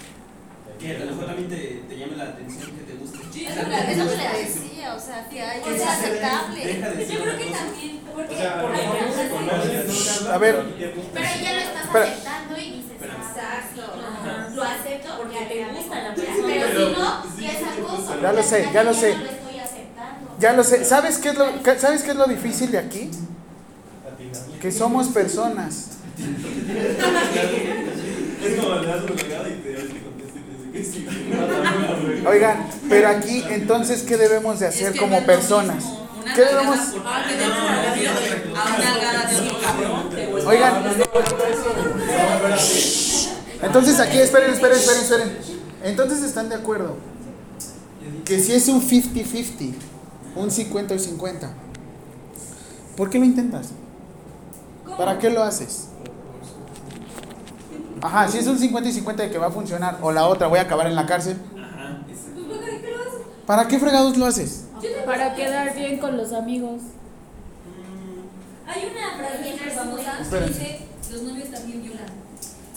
que a lo mejor también te, te llame la atención, que te guste. Sea, eso me- la decía, o sea, que hay sí ve, aceptable. Yo creo que cosa. también, porque O sea, a ver. Pero ya lo estás aceptando y dices, exacto, Ajá. lo acepto Porque te gusta la persona. Pero Pero- si no, sí, ya es sí, acoso. Ya lo sé, ya lo sé. Ya lo sé. ¿Sabes qué es lo, ¿sabes qué es lo difícil de aquí? Que somos personas. Es como le das un legado y te te contesta y te dice que sí. Oigan, pero aquí entonces, ¿qué debemos de hacer Es que como personas? ¿Qué debemos- Oigan, entonces aquí, esperen, esperen, esperen, esperen. Entonces están de acuerdo que si es un 50-50, un 50 y 50, ¿por qué lo intentas? ¿Para qué lo haces? Ajá, si es un 50 y 50 de que va a funcionar, o la otra, voy a acabar en la cárcel, Ajá. Pues, ¿para qué fregados lo haces? Para quedar bien con los amigos. Mm, Hay una frase súper famosa que dice, los novios también violan.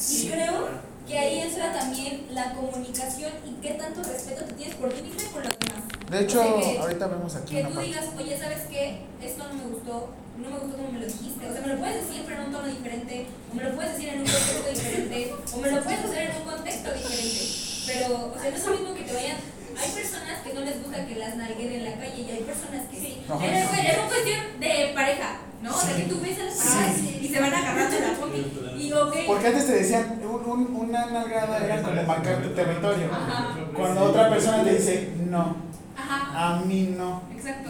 Y creo que ahí entra también la comunicación y qué tanto respeto te tienes por ti mismo y por los demás. De hecho, O sea, que- ahorita vemos aquí Que una tú parte. digas, oye, ¿sabes qué? Esto no me gustó, no me gustó como me lo dijiste. O sea, me lo puedes decir, pero en un tono diferente, o me lo puedes decir en un contexto diferente, o me lo puedes hacer en un contexto diferente. Pero, o sea, no es lo mismo que te vayan. Hay personas que no les gusta que las nalguen en la calle y hay personas que sí. Ajá. Es, es una cuestión de pareja, ¿no? O sea, que tú ves a las parejas y se van agarrando la pompi. Y, ok. Porque antes te decían, un- un- una nalgada era como marcar tu territorio. Ajá. Cuando otra persona te dice, no, Ajá, a mí no. exacto.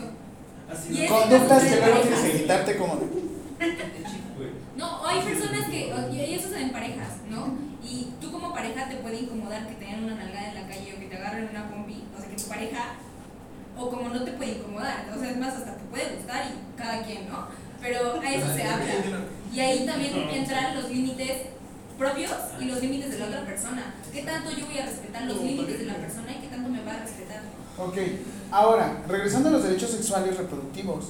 Así Conductas que de luego tienes que quitarte como No, hay personas que, y eso es en parejas, ¿no? Y tú como pareja te puede incomodar que te den una nalgada en la calle o que te agarren una pompi, o sea que tu pareja, o como no te puede incomodar, o sea, es más, hasta te puede gustar y cada quien, ¿no? Pero a eso se habla. Y ahí también entran los límites propios y los límites de la otra persona. ¿Qué tanto yo voy a respetar los límites de la persona y qué tanto me va a respetar? Ok, ahora, regresando a los derechos sexuales reproductivos,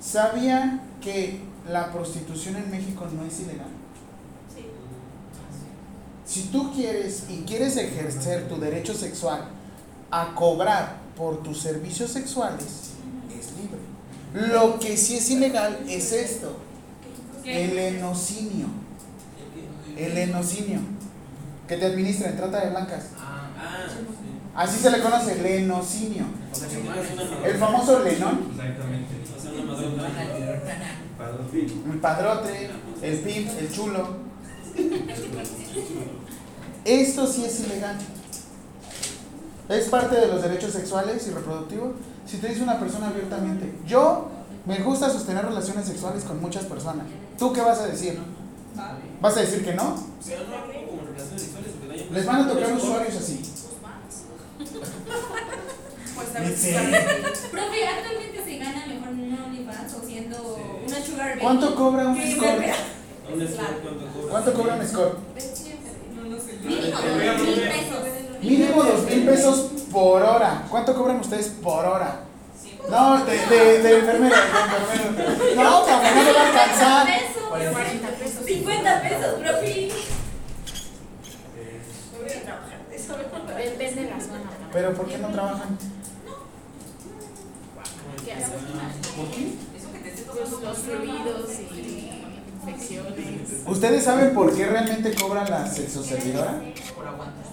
¿sabía que la prostitución en México no es ilegal? Si tú quieres y quieres ejercer tu derecho sexual a cobrar por tus servicios sexuales, es libre. Lo que sí es ilegal es esto, el enocinio. El enocinio, que te administran trata de blancas. Ah, sí. Así se le conoce, lenocinio. El famoso Lenón, Exactamente. El padrote, el pimp, el chulo. Esto sí es ilegal. Es parte de los derechos sexuales y reproductivos. Si te dice una persona abiertamente, yo me gusta sostener relaciones sexuales con muchas personas. ¿Tú qué vas a decir? ¿Vas a decir que no? Les van a tocar usuarios así. Pues a Sí. Profe, actualmente se gana mejor en un OnlyFans o siendo una sugar baby. ¿Cuánto cobra un ¿Qué score? ¿Cuánto cobra? ¿Cuánto cobra un score? No, no sé. Mínimo dos mil pesos. Mínimo dos mil pesos por hora. ¿Cuánto cobran ustedes por hora? Sí, No, de, de, de enfermero, de enfermero. No, cabrón, no va a alcanzar. pesos. 40 pesos. 50 pesos, profe. Voy a trabajar de eso. Depende de la zona. Pero ¿por qué no trabajan? ¿Qué hacen? ¿Por qué? Eso que te esté Pues los fluidos y infecciones. ¿Ustedes saben por qué realmente cobra la sexoservidora? por aguantar.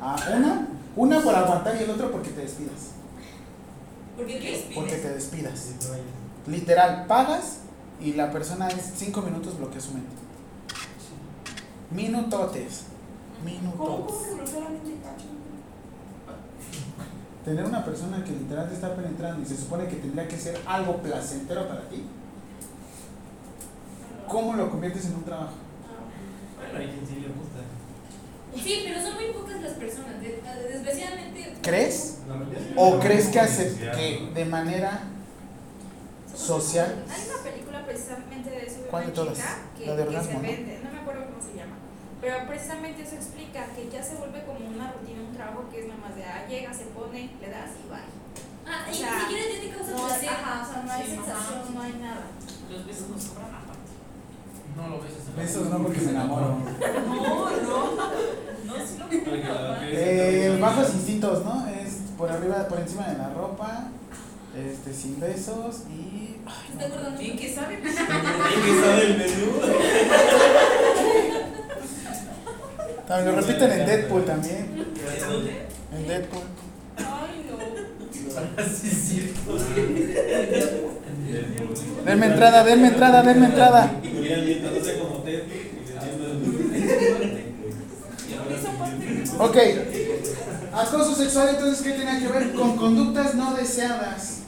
Ah, una, una por aguantar y el otro porque te despidas. ¿Por qué te Porque despides? te despidas. Literal, pagas y la persona es cinco minutos bloquea su mente. Minutotes. Minutotes. Tener una persona que literal te está penetrando y se supone que tendría que ser algo placentero para ti. ¿Cómo lo conviertes en un trabajo? Bueno, hay quien sí le gusta. Sí, pero son muy pocas las personas. de- Desgraciadamente. ¿Crees? ¿O crees que, hace, que de manera social Hay una película precisamente de eso de ¿Cuál una de todas? chica que, que se vende, no me acuerdo cómo se llama. Pero precisamente eso explica que ya se vuelve como una rutina, un trabajo que es nada más de ah, llega, se pone, le das y va. Ah, y O sea, ni siquiera ya te causa No, placer. ajá, o sea, no hay Sí, sensación, no hay nada. Los besos nos cobran aparte. No lo ves. Besos no porque me enamoro. No, no. No, sí lo aparte. Eh, bajos instintos, ¿no? Es por arriba, por encima de la ropa, este, sin besos y. ay, ¿Está no. ¿Y qué sabe? ¿Y qué sabe el menú? También lo repiten en Deadpool también. En Deadpool. Ay, no. Sí, cierto. Denme entrada, denme entrada, denme entrada. Ok. Acoso sexual, entonces, ¿qué tiene que ver? Con conductas no deseadas.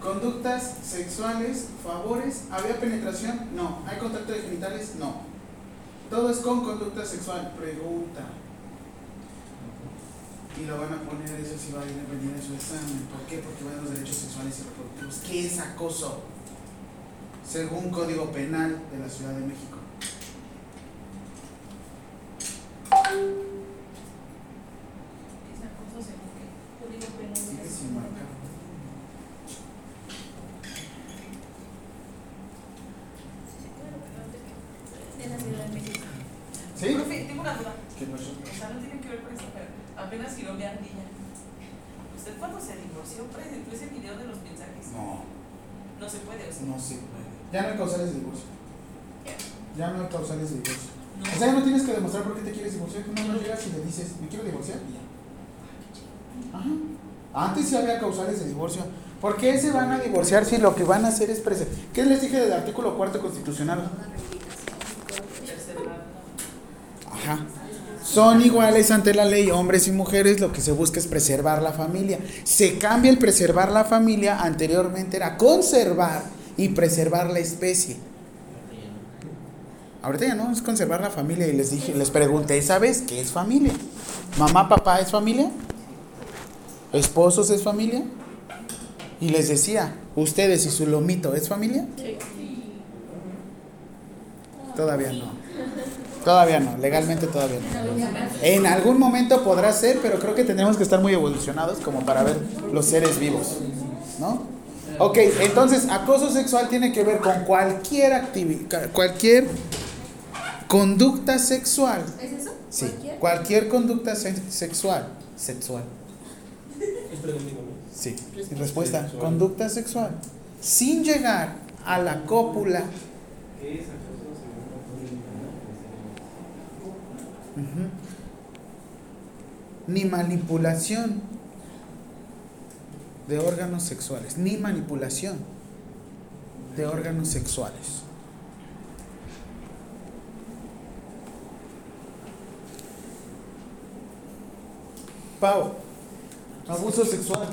Conductas sexuales, favores. ¿Había penetración? No. ¿Hay contacto de genitales? No. Todo es con conducta sexual. Pregunta. Y lo van a poner, eso sí va a ir- venir en su examen. ¿Por qué? Porque van los derechos sexuales y reproductivos. ¿Qué es acoso? Según Código Penal de la Ciudad de México. Esa cosa se me quedó. Código penal. Sigue sin marcar. En la Ciudad de México. ¿Sí? Profe, tengo una duda. ¿Qué pasó? O sea, no tiene que ver con esto, pero apenas giró mi ardilla. ¿Usted cuando se divorció presentó ese video de los mensajes? No, No se puede, o sea. no se puede. Ya no hay causales de divorcio. Ya no hay causales de divorcio. No. O sea, ya no tienes que demostrar por qué te quieres divorciar. Tú no llegas y le dices, me quiero divorciar y ya. Ajá. Antes sí había causales de divorcio. ¿Por qué se van a divorciar si lo que van a hacer es preservar? ¿Qué les dije del artículo cuarto constitucional? Son iguales ante la ley, hombres y mujeres, lo que se busca es preservar la familia. Se cambia el preservar la familia, anteriormente era conservar y preservar la especie. Ahorita ya no, es conservar la familia y les dije, les pregunté, ¿sabes qué es familia? ¿Mamá, papá es familia? ¿Esposos es familia? Y les decía, ¿ustedes y su lomito es familia? Todavía no. Todavía no, legalmente todavía no. En algún momento podrá ser, pero creo que tendremos que estar muy evolucionados como para ver los seres vivos, ¿no? Ok, entonces acoso sexual tiene que ver con cualquier actividad, cualquier conducta sexual. ¿Es eso? Sí, ¿Cualquier? cualquier conducta se- sexual. Sexual. Sí. Y respuesta, conducta sexual. Sin llegar a la cópula. Ni manipulación de órganos sexuales, ni manipulación de órganos sexuales. Pau, abuso sexual.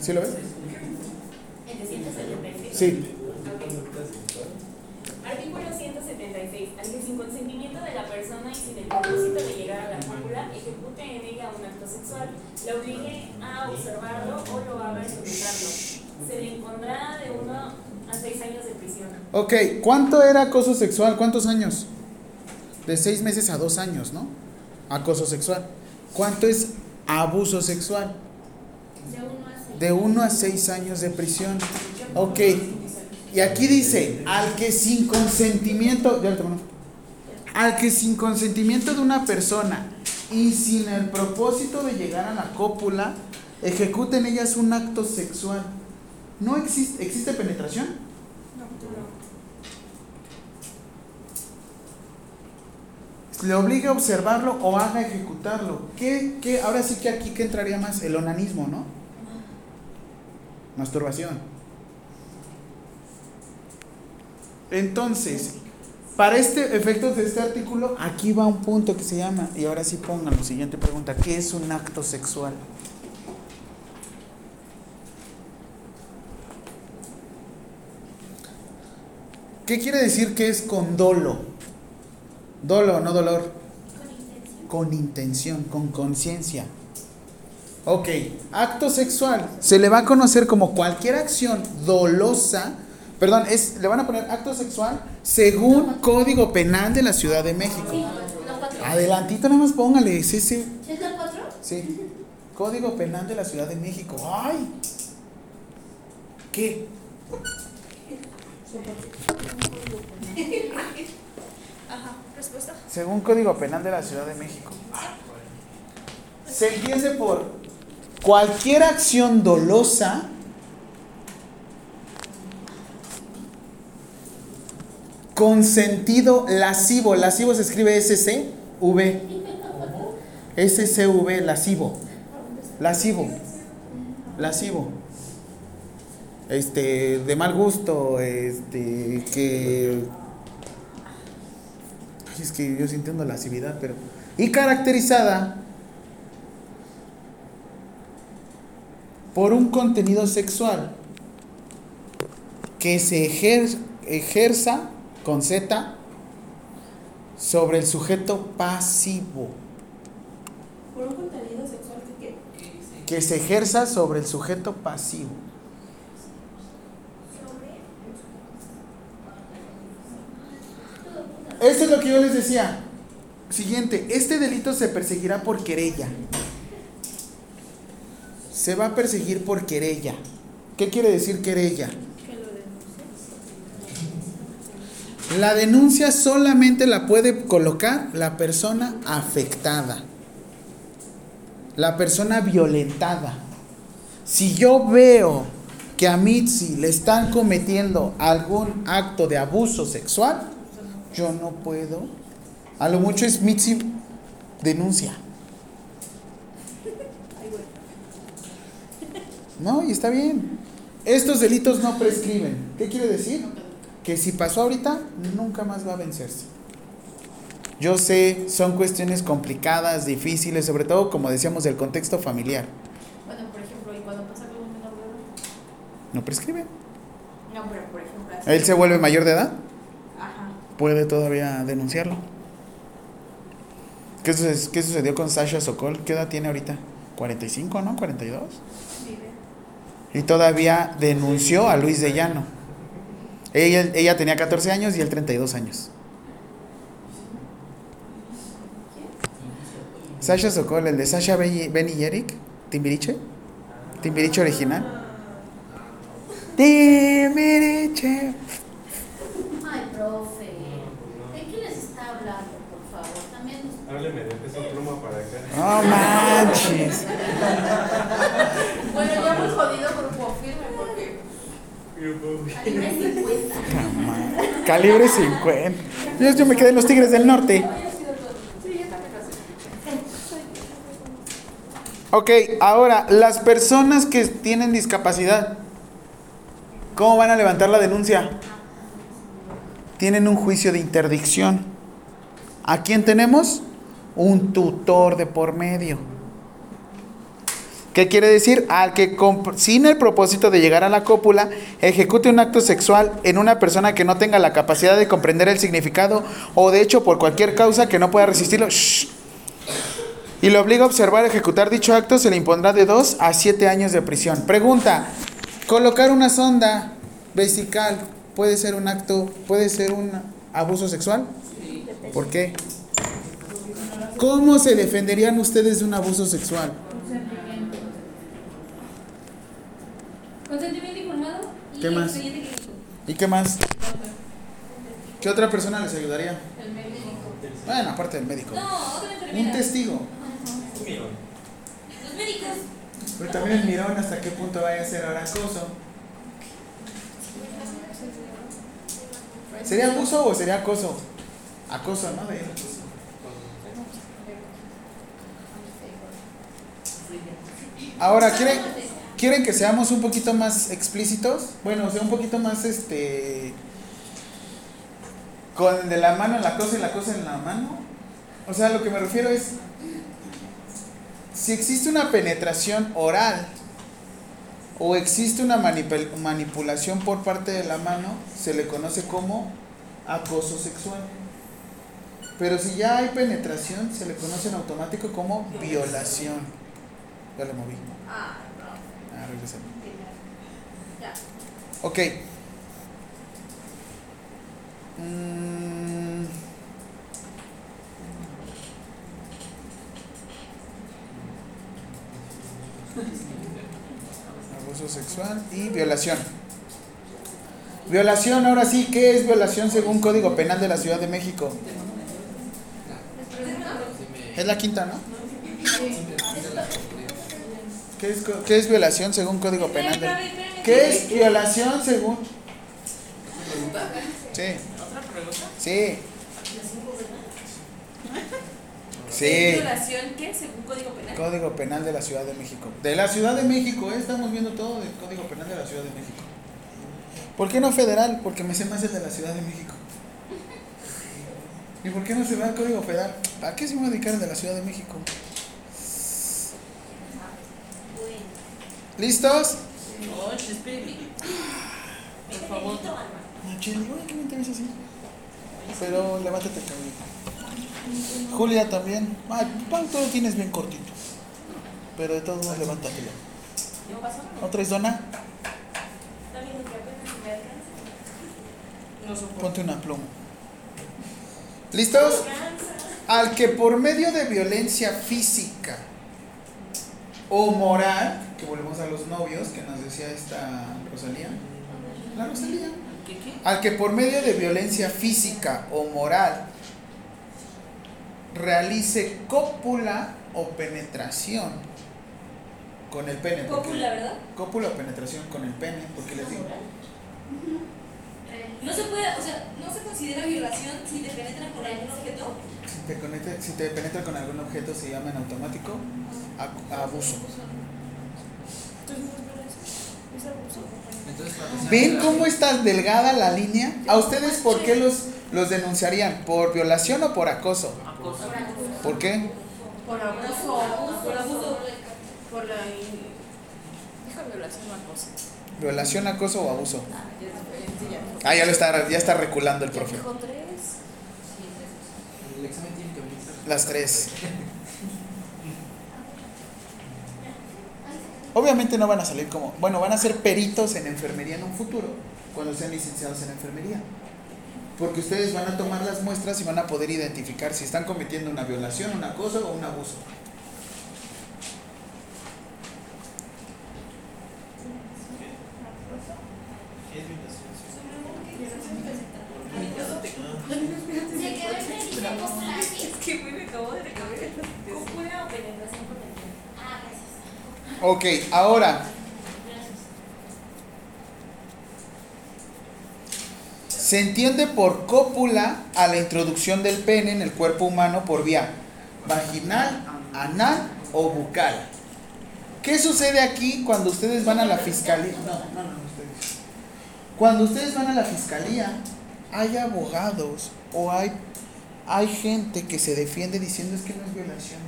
¿Sí lo ves? Sí. Artículo 176. Al que sin consentimiento de la persona y sin el propósito de llegar a la cópula ejecute en ella un acto sexual, la obligue a observarlo o lo haga ejecutarlo. Se le impondrá de 1 a 6 años de prisión. Ok, ¿cuánto era acoso sexual? ¿Cuántos años? De seis meses a dos años, ¿no? Acoso sexual. ¿Cuánto es abuso sexual? De uno a seis. De 1 a 6 años de prisión. Ok. Y aquí dice, al que sin consentimiento, ya al que sin consentimiento de una persona y sin el propósito de llegar a la cópula, ejecuten ellas un acto sexual. ¿No existe, existe penetración? Le obligue a observarlo o haga ejecutarlo. ¿Qué, qué? Ahora sí que aquí que entraría más el onanismo, ¿no? Masturbación. Entonces, para este efectos de este artículo, aquí va un punto que se llama, y ahora sí pongan la siguiente pregunta, ¿qué es un acto sexual? ¿Qué quiere decir que es con dolo? Dolo, no dolor. Con intención, con conciencia. Ok, acto sexual. Se le va a conocer como cualquier acción dolosa. Perdón, es, le van a poner acto sexual según Código Penal de la Ciudad de México. Sí. Adelantito nada más póngale, sí, sí. ¿Es la cuatro? Sí. Código Penal de la Ciudad de México. ¡Ay! ¿Qué? Ajá, respuesta. Según Código Penal de la Ciudad de México. Se empiece por cualquier acción dolosa con sentido lascivo. Lascivo se escribe SCV. SCV, lascivo. Lascivo. Lascivo. Este, de mal gusto, este, que Ay, es que yo sí entiendo la lascividad, pero. Y caracterizada por un contenido sexual que se ejer- ejerza con Z sobre el sujeto pasivo. Por un contenido sexual que se ejerza sobre el sujeto pasivo. Esto es lo que yo les decía. Siguiente, este delito se perseguirá por querella. Se va a perseguir por querella. ¿Qué quiere decir querella? Que lo denuncies. La denuncia solamente la puede colocar la persona afectada, la persona violentada. Si yo veo que a Mitzi le están cometiendo algún acto de abuso sexual, yo no puedo. A lo mucho es Mitzi denuncia. No, y está bien. Estos delitos no prescriben. ¿Qué quiere decir? Que si pasó ahorita, nunca más va a vencerse. Yo sé, son cuestiones complicadas, difíciles, sobre todo, como decíamos, del contexto familiar. Bueno, por ejemplo, ¿y cuando pasa algo menor de edad? No prescribe. No, pero por ejemplo, así. Él se vuelve mayor de edad, Ajá. puede todavía denunciarlo. ¿Qué, suce- qué sucedió con Sasha Sokol? ¿Qué edad tiene ahorita? 45, ¿no? 42. Y todavía denunció a Luis de Llano. Ella, ella tenía 14 años y él 32 años. Sasha Sokol, el de Sasha Ben y Eric, Timbiriche. Timbiriche original. Timbiriche. Ay, profe. ¿De qué les está hablando, por favor? También nos- Hábleme de peso pluma para acá. No manches. Bueno, ya calibre 50. Jamás. Calibre 50. Yo, me quedé en los Tigres del Norte. Ok, ahora, las personas que tienen discapacidad, ¿cómo van a levantar la denuncia? Tienen un juicio de interdicción. ¿A quién tenemos? Un tutor de por medio. ¿Qué quiere decir? Al que sin el propósito de llegar a la cópula ejecute un acto sexual en una persona que no tenga la capacidad de comprender el significado o de hecho por cualquier causa que no pueda resistirlo shh, y lo obliga a observar ejecutar dicho acto se le impondrá de 2 a 7 años de prisión. Pregunta, colocar una sonda vesical puede ser un acto, puede ser un abuso sexual? ¿Por qué? ¿Cómo se defenderían ustedes de un abuso sexual? Consentimiento informado y ¿Qué más? expediente clínico. ¿Y qué más? ¿Qué otra persona les ayudaría? El médico. Bueno, aparte del médico. No, otra enfermera. Un testigo. Los médicos. Pero también el mirón hasta qué punto vaya a ser ahora acoso. ¿Sería abuso o sería acoso? Acoso, ¿no? De Ahora, ¿quieren, ¿quieren que seamos un poquito más explícitos? Bueno, o sea, un poquito más este. Con de la mano en la cosa y la cosa en la mano. O sea, lo que me refiero es. Si existe una penetración oral o existe una manipul- manipulación por parte de la mano, se le conoce como acoso sexual. Pero si ya hay penetración, se le conoce en automático como violación. Ya le moví. Ah, no. Regresamos. Ya. Ok. Mm. Abuso sexual y violación. Violación, ahora sí, ¿qué es violación según Código Penal de la Ciudad de México? Es la quinta, ¿no? ¿Qué es, qué es violación según Código Penal? de- ¿Qué es violación según? Sí. ¿Otra pregunta? Sí. ¿Es Sí. violación qué? Según Código Penal. Código Penal de la Ciudad de México. De la Ciudad de México, ¿eh? estamos viendo todo del Código Penal de la Ciudad de México. ¿Por qué no federal? Porque me sé más el de la Ciudad de México. ¿Y por qué no se va al Código Federal? ¿A qué se va a dedicar el de la Ciudad de México? ¿Listos? Por favor. No, chile, güey, ¿qué me interesa así? Pero levántate cabello. Julia también. Ah, todo lo tienes bien cortito. Pero de todos modos, levántatelo. ¿No traes dona? Está viendo que apenas me alcanza. No soporto. Ponte una pluma. ¿Listos? Al que por medio de violencia física o moral, que volvemos a los novios, que nos decía esta Rosalía. La Rosalía. ¿Qué qué? Al que por medio de violencia física o moral realice cópula o penetración con el pene. Cópula, ¿verdad? Cópula o penetración con el pene, porque les digo. No se puede, o sea, no se considera violación si te penetran con algún objeto. Si te, conecta- si te penetra con algún objeto se llama en automático abuso. ¿Ven cómo está delgada la línea? ¿A ustedes por qué los, los denunciarían? ¿Por violación o por acoso? Acoso. ¿Por qué? Por abuso. Por abuso. Por la. Dijo violación o acoso. ¿Violación, acoso o abuso? Ah, ya. Ah, ya lo está, ya está reculando el profe. El examen tiene que venir. Las tres. Obviamente no van a salir como, bueno, van a ser peritos en enfermería en un futuro, cuando sean licenciados en enfermería. Porque ustedes van a tomar las muestras y van a poder identificar si están cometiendo una violación, un acoso o un abuso. ¿Qué es violación? Ok, ahora, se entiende por cópula a la introducción del pene en el cuerpo humano por vía vaginal, anal o bucal. ¿Qué sucede aquí cuando ustedes van a la fiscalía? No, no, no, ustedes. Cuando ustedes van a la fiscalía, hay abogados o hay hay gente que se defiende diciendo es que no es violación.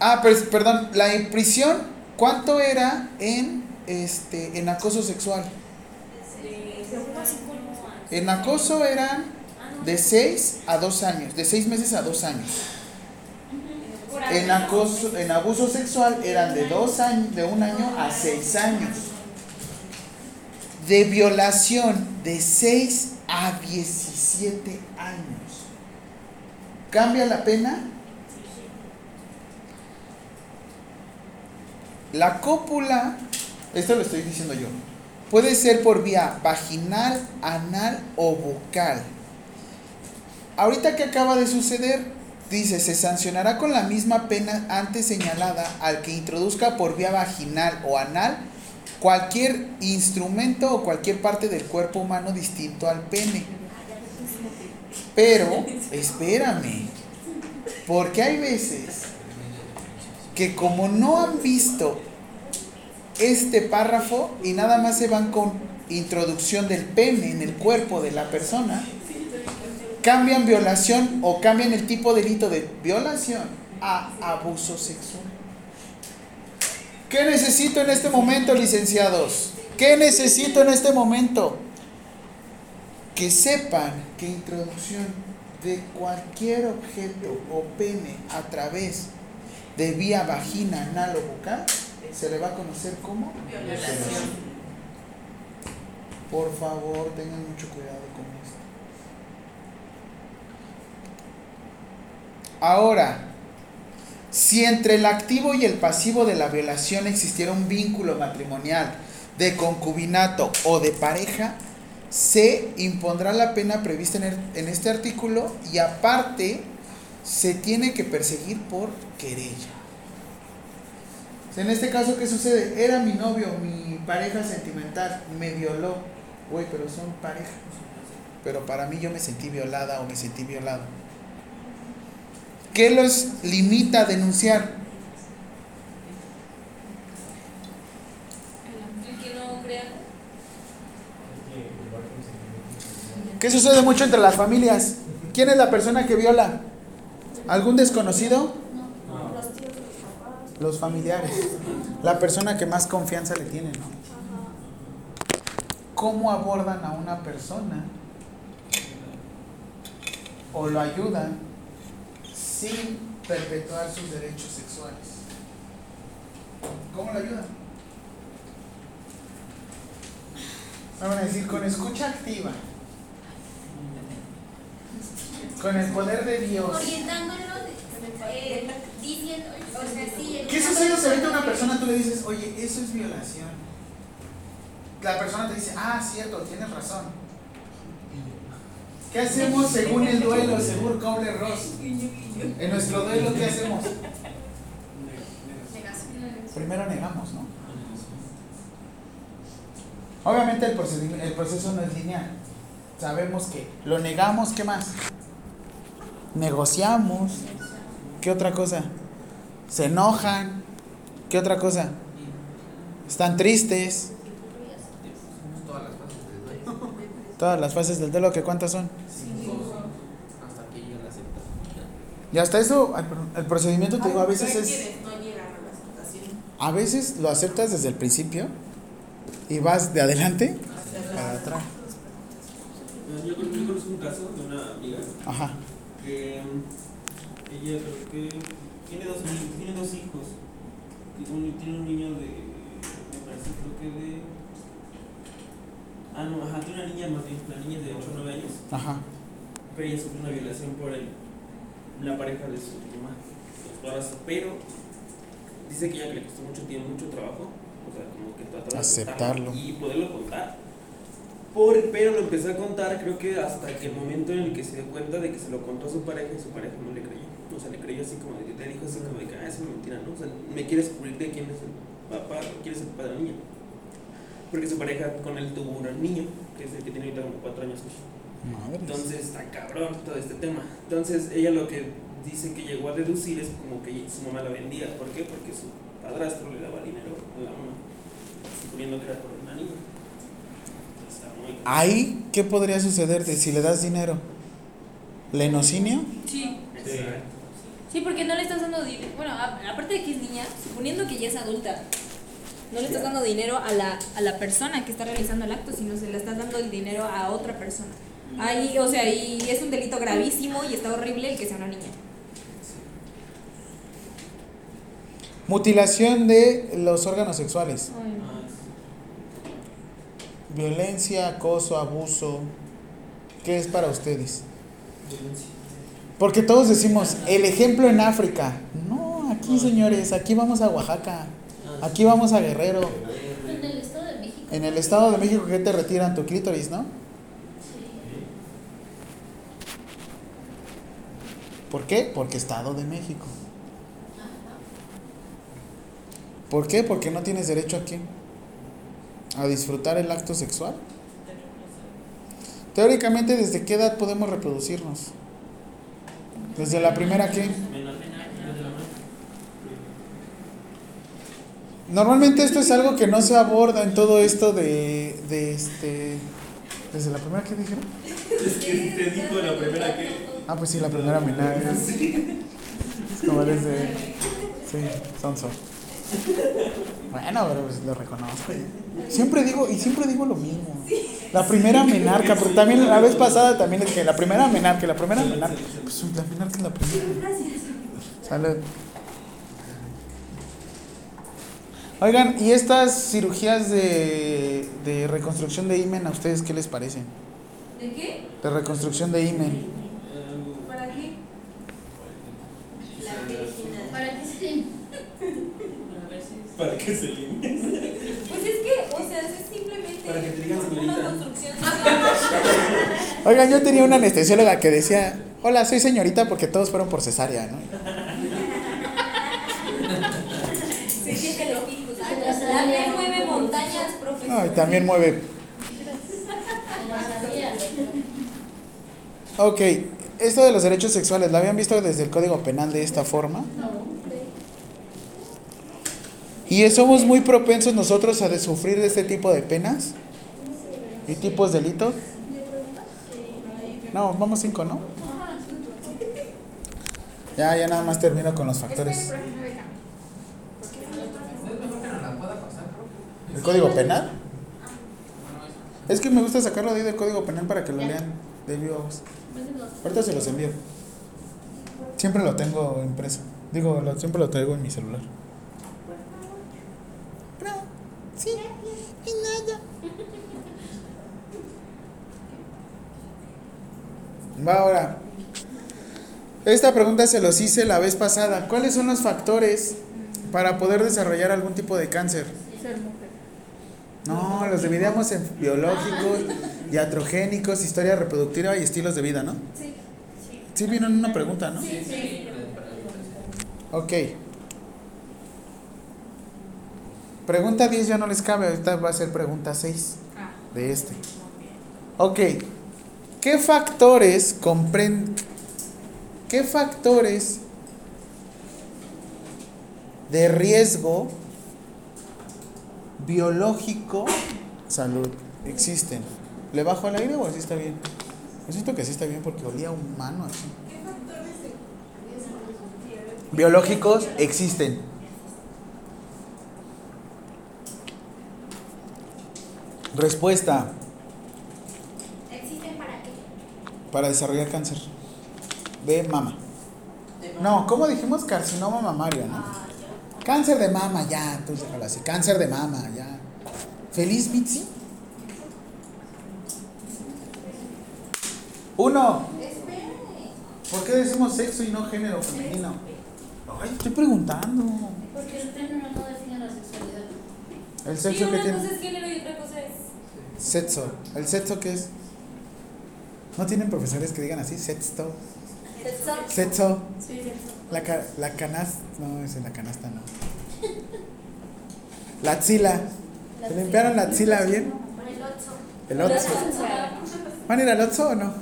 Ah, perdón, la prisión, ¿cuánto era en este en acoso sexual? En acoso eran de 6 a 2 años, de 6 meses a 2 años. En acoso, en abuso sexual eran de dos años, de un año a 6 años. De violación de 6 a 17 años. ¿Cambia la pena? La cópula, esto lo estoy diciendo yo, puede ser por vía vaginal, anal o bucal. Ahorita que acaba de suceder, dice, se sancionará con la misma pena antes señalada al que introduzca por vía vaginal o anal cualquier instrumento o cualquier parte del cuerpo humano distinto al pene. Pero, espérame, porque hay veces que como no han visto este párrafo y nada más se van con introducción del pene en el cuerpo de la persona, cambian violación o cambian el tipo de delito de violación a abuso sexual. ¿Qué necesito en este momento, licenciados? ¿Qué necesito en este momento? Que sepan que introducción de cualquier objeto o pene a través de vía vagina, anal o bucal se le va a conocer como Violación. Por favor, tengan mucho cuidado con esto. Ahora, si entre el activo y el pasivo de la violación existiera un vínculo matrimonial, de concubinato o de pareja, se impondrá la pena prevista en, el- en este artículo y aparte se tiene que perseguir por querella. En este caso, ¿qué sucede? Era mi novio, mi pareja sentimental, me violó. Güey, pero son pareja. Pero para mí yo me sentí violada o me sentí violado. ¿Qué los limita a denunciar? ¿Qué sucede mucho entre las familias? ¿Quién es la persona que viola? ¿Algún desconocido? Los tíos, los familiares. La persona que más confianza le tiene, ¿no? ¿Cómo abordan a una persona o lo ayudan sin perpetuar sus derechos sexuales? ¿Cómo lo ayudan? Vamos a decir, con escucha activa, con el poder de Dios. Eh, diciendo, o sea, sí. ¿Qué sucede si ahorita a una persona tú le dices, oye, eso es violación? La persona te dice, ah, cierto, tienes razón. ¿Qué hacemos según el duelo, según Coble Ross? En nuestro duelo, ¿qué hacemos? Primero negamos, ¿no? Obviamente el proceso no es lineal. Sabemos que lo negamos, ¿qué más? Negociamos. ¿Qué otra cosa? Se enojan. ¿Qué otra cosa? Están tristes. Todas las fases del duelo. ¿que cuántas son? Y hasta eso, el procedimiento te digo, a veces es... a veces lo aceptas desde el principio y vas de adelante para atrás. Yo conozco un caso de una amiga Ajá. Que mm, ella creo que tiene dos, tiene dos hijos. Tiene un niño de, me parece creo que de... Ah, no, ajá, tiene una niña más bien, una niña de 8 o 9 años. Ajá. Pero ella sufrió una violación por el, la pareja de su mamá. Pero dice que ella que le costó mucho tiempo, mucho trabajo. O sea, como que tratar de aceptarlo y poderlo contar. Por, pero lo empezó a contar, creo que hasta que el momento en el que se dio cuenta de que se lo contó a su pareja y su pareja no le creyó. O sea, le creyó así como, de- le dijo así como de que, ah, es una mentira, ¿no? O sea, me quieres cubrir de quién es el papá, quién es el padre del niño. Porque su pareja con él tuvo un niño, que es el que tiene ahorita como cuatro años. Madres. Entonces está cabrón todo este tema. Entonces ella lo que dice que llegó a deducir es como que su mamá la vendía. ¿Por qué? Porque su padrastro le daba dinero a la mamá, suponiendo que era por una niña. Entonces, está muy Ahí, ¿qué podría sucederte si le das dinero? ¿Lenocinio? Sí. Sí, porque no le estás dando dinero. Bueno, aparte de que es niña, suponiendo que ya es adulta, no le estás dando dinero a la, a la persona que está realizando el acto, sino se le estás dando el dinero a otra persona. Ahí, o sea, y es un delito gravísimo y está horrible el que sea una niña. Mutilación de los órganos sexuales. Violencia, acoso, abuso. ¿Qué es para ustedes? Porque todos decimos, el ejemplo en África. No, aquí señores, aquí vamos a Oaxaca. Aquí vamos a Guerrero. En el Estado de México. En el Estado de México que te retiran tu clítoris, ¿no? ¿Por qué? Porque Estado de México. ¿Por qué? Porque no tienes derecho aquí a disfrutar el acto sexual. Teóricamente, ¿desde qué edad podemos reproducirnos? ¿Desde la primera qué? Normalmente esto es algo que no se aborda en todo esto de, de este... ¿Desde la primera qué dijeron? Es que te dijo la primera que. Ah, pues sí, la primera. Es, es como desde... Sí, sonso. Bueno, pero pues lo reconozco. Siempre digo, y siempre digo lo mismo. La primera menarca, pero también la vez pasada también es que la primera menarca, la primera menarca. Pues la menarca es la primera. Salud. Oigan, ¿y estas cirugías de, de reconstrucción de imen a ustedes qué les parecen? ¿De qué? De reconstrucción de imen. ¿Para qué? ¿Para qué se Para que se limpie. Pues es que, o sea, es simplemente Para que te digan una señorita. construcción Oigan, yo tenía una anestesióloga que decía, hola, soy señorita porque todos fueron por cesárea, ¿no? Se siente lógico. La mía mueve montañas, profesor. Ay, también mueve. Ok, esto de los derechos sexuales, ¿lo habían visto desde el Código Penal de esta forma? ¿Y somos muy propensos nosotros a sufrir de este tipo de penas? ¿Y tipos de delitos? No, vamos cinco, ¿no? Ya, ya nada más termino con los factores. ¿El Código Penal? Es que me gusta sacarlo de ahí del Código Penal para que lo lean de viva voz. Ahorita se los envío. Siempre lo tengo impreso. Digo, siempre lo traigo en mi celular. Sí, y nada. Va ahora. Esta pregunta se los hice la vez pasada. ¿Cuáles son los factores para poder desarrollar algún tipo de cáncer? Ser mujer. No, los dividíamos en biológicos, iatrogénicos, historia reproductiva y estilos de vida, ¿no? Sí. Sí, vino en una pregunta, ¿no? Sí. Ok. Pregunta 10 ya no les cabe, ahorita va a ser pregunta 6 de este. Ok. ¿Qué factores comprenden? ¿Qué factores de riesgo biológico salud existen? ¿Le bajo al aire o así está bien? Yo siento que así está bien porque olía humano así. Biológicos existen. Respuesta ¿Existen para qué? para desarrollar cáncer de mama. No, ¿cómo dijimos? Carcinoma mamario, ¿no? Cáncer de mama, ya, tú déjalo así. Cáncer de mama, ya. ¿Feliz, Mitzi? Uno. ¿Por qué decimos sexo y no género femenino? Ay, estoy preguntando. Porque el término no define la sexualidad. ¿El Sí, sexo qué una tiene? cosa es género y Sexo. ¿El sexo qué es? ¿No tienen profesores que digan así? Sexto. Sexo. Sexo. Sí, sexo. La, ca la canasta. No, es en la canasta, no. La axila. ¿Se limpiaron la axila bien? El otro. El otro. ¿Van a ir al otro o no?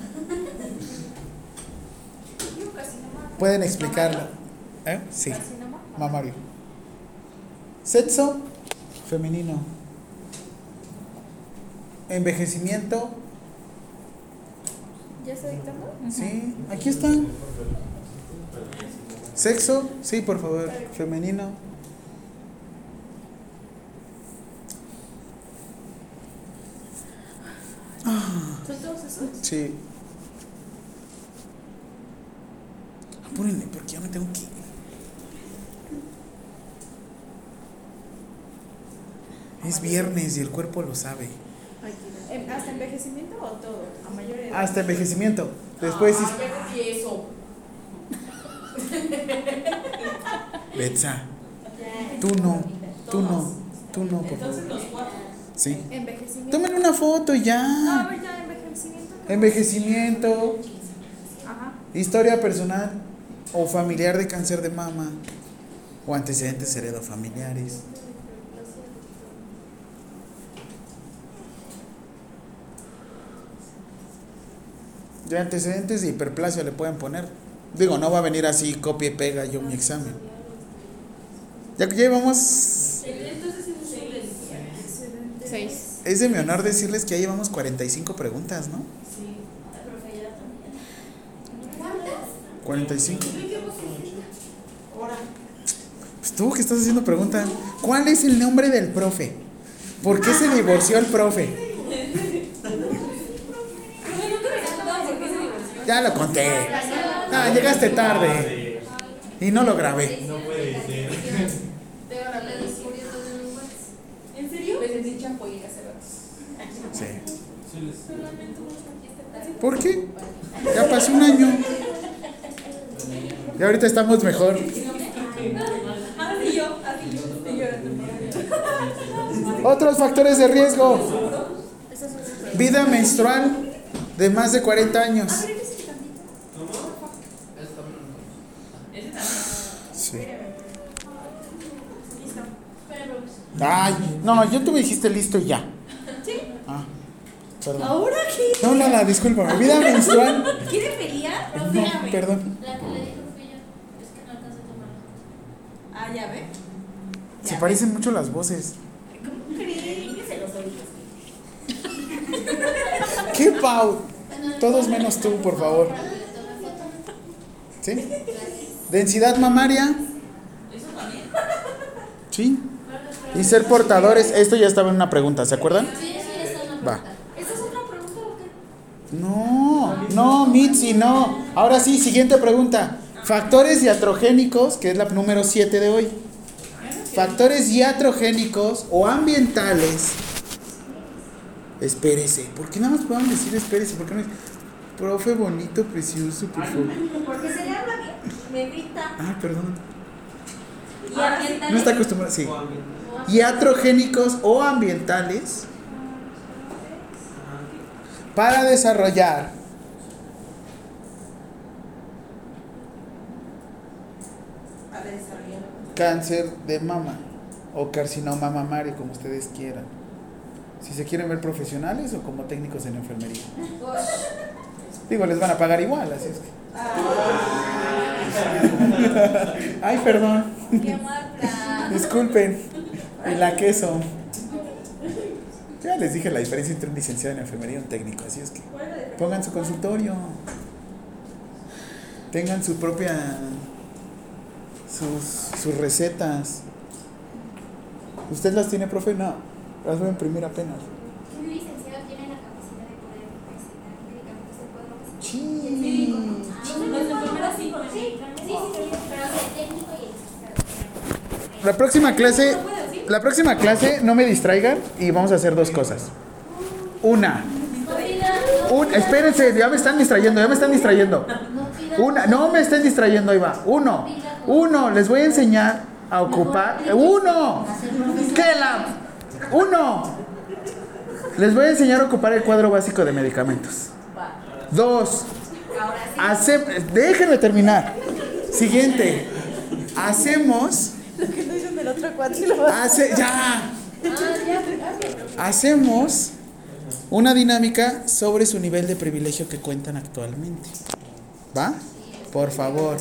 Pueden explicarlo. ¿Eh? Sí. Mamario. Sexo femenino. Envejecimiento ¿Ya está dictando? Sí, aquí está. Sexo, sí, por favor, femenino. ¿Son todos esos? sí. Apúrenle, porque ya me tengo que ir. Es viernes y el cuerpo lo sabe. ¿En- ¿Hasta envejecimiento o todo? A mayor edad. Hasta envejecimiento. Después sí. Ah, ya eso. Betsa, tú no, tú no, tú no, por Entonces favor. los cuatro. Sí. Envejecimiento. Tomen una foto y No, a ya. ver, ya, envejecimiento. Envejecimiento, Ajá. historia personal o familiar de cáncer de mama o antecedentes heredofamiliares. De antecedentes de hiperplasia le pueden poner. Digo, no va a venir así, copia y pega yo mi examen. Ya que llevamos, es imposible. Seis. es de mi honor decirles que ya llevamos 45 preguntas, ¿no? Sí. 45. Ahora. Pues tú que estás haciendo pregunta, ¿cuál es el nombre del profe? ¿Por qué se divorció el profe? Ya lo conté. Ah, llegaste tarde y no lo grabé. No puede ser. ¿En serio? Rato. Sí. Les- ¿Por qué? Ya pasó un año. Y ahorita estamos mejor. Estoy llorando. Otros factores de riesgo. Vida menstrual de más de 40 años. Ese también. Sí. Ay, no, yo tú me dijiste listo y ya. ¿Sí? Ah, perdón. ¿Ahora qué? No, Lala, discúlpame. Vida menstrual. ¿Quiere pelear? No, perdón. La que le dijo fui yo. Es que no alcanza a tomar. Ah, ya ve. Se parecen mucho las voces. ¿Cómo cree? Límpiese los oídos. ¿Qué, Pau? Todos menos tú, por favor. ¿Sí? Densidad mamaria. Eso también. Sí. Y ser portadores. Esto ya estaba en una pregunta, ¿se acuerdan? Sí, sí, esa es la Va. pregunta. ¿Esta es otra pregunta o qué? No, no, Mitzi, no. Ahora sí, siguiente pregunta. Factores iatrogénicos, que es la número 7 de hoy. Factores iatrogénicos o ambientales. Espérese. ¿Por qué nada más podemos decir espérese? ¿Por qué no profe bonito, precioso, por favor? Porque se le habla bien. Me grita. Ah, perdón. Y ambientales. No está acostumbrado, sí. Iatrogénicos o ambientales para desarrollar cáncer de mama o carcinoma mamario, como ustedes quieran. Si se quieren ver profesionales o como técnicos en enfermería. Digo, les van a pagar igual, así es que. Ay, perdón. Disculpen. Y la queso. Ya les dije la diferencia entre un licenciado en enfermería y un técnico, así es que pongan su consultorio. Tengan su propia sus, sus recetas. ¿Usted las tiene, profe? No, las voy a imprimir apenas. Un licenciado tiene la capacidad de poder recetar medicamentos de cuadro. Sí. Los enfermeros sí Sí, sí, sí, sí, pero el técnico y el licenciado. La próxima clase, la próxima clase no me distraigan y vamos a hacer dos cosas. Una, un, espérense, ya me están distrayendo, ya me están distrayendo. Una, no me estén distrayendo, va. Uno, uno, les voy a enseñar a ocupar. Uno, ¿qué la? Uno, les voy a enseñar a ocupar el cuadro básico de medicamentos. Dos, hace, déjenme terminar. Siguiente, hacemos, que hace, ya, hacemos una dinámica sobre su nivel de privilegio que cuentan actualmente. ¿Va? Por favor.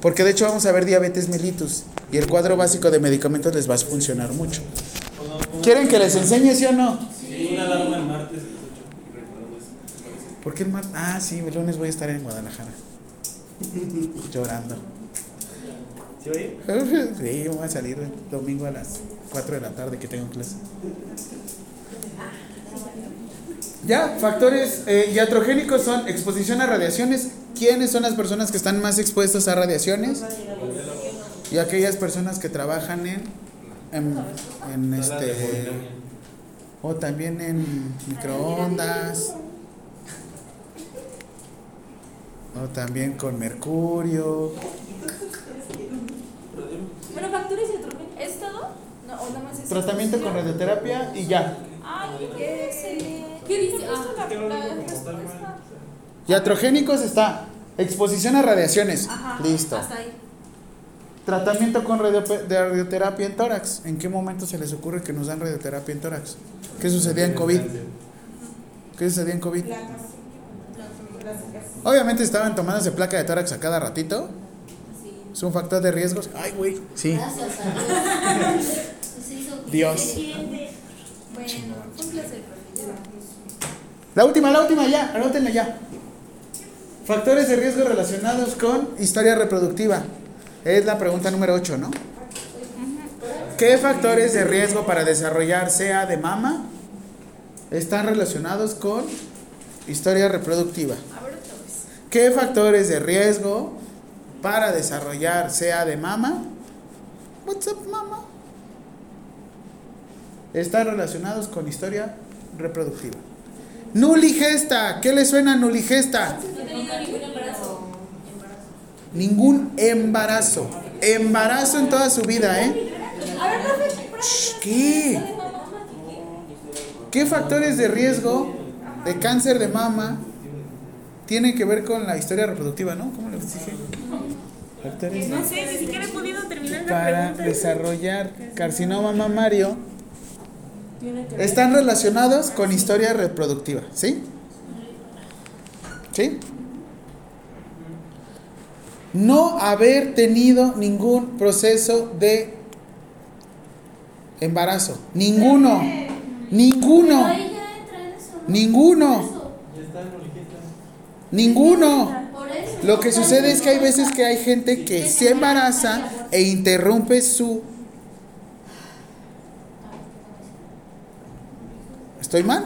Porque de hecho vamos a ver diabetes mellitus y el cuadro básico de medicamentos les va a funcionar mucho. ¿Quieren que les enseñe sí o no? Sí, una alarma el martes a las 8. y recordamos eso. ¿Por qué el martes? Ah, sí, el lunes voy a estar en Guadalajara. Llorando. ¿Sí ir? Sí, voy a salir el domingo a las 4 de la tarde que tengo clase. Ya, factores eh, iatrogénicos son exposición a radiaciones. ¿Quiénes son las personas que están más expuestas a radiaciones? Y aquellas personas que trabajan en, en, en este o también en microondas o también con mercurio. Bueno, factores y ¿Es todo? No, o nada más es. Tratamiento con radioterapia y ya. Ay, qué excelente. ¿Qué dice? Ah. Iatrogénicos está exposición a radiaciones. Ajá. Listo. Hasta ahí. Tratamiento con radio- de radioterapia en tórax. ¿En qué momento se les ocurre que nos dan radioterapia en tórax? ¿Qué sucedía en COVID? ¿Qué sucedía en COVID? Obviamente estaban tomándose placa de tórax a cada ratito. Es un factor de riesgos. Ay, güey. Sí. Gracias a Dios. Bueno, un placer. La última, la última ya. Anótenla ya. Factores de riesgo relacionados con historia reproductiva. Es la pregunta número 8, ¿no? ¿Qué factores de riesgo para desarrollar SEA de mama están relacionados con historia reproductiva? ¿Qué factores de riesgo para desarrollar SEA de mama? What's up, mama? Están relacionados con historia reproductiva. Nuligesta, ¿qué le suena a nuligesta? Ningún embarazo. Embarazo. En toda su vida, ¿eh? ¿Qué? ¿Qué factores de riesgo de cáncer de mama tienen que ver con la historia reproductiva, no? ¿Cómo les dije? Factores No sé, ni siquiera he podido terminar la para pregunta. desarrollar carcinoma mamario están relacionados con historia reproductiva, ¿sí? ¿Sí? No haber tenido ningún proceso de embarazo, ninguno, ninguno, ninguno, Ya está en Olijeta. ninguno. Lo que sucede es que hay veces que hay gente que se embaraza e interrumpe su... ¿Estoy mal?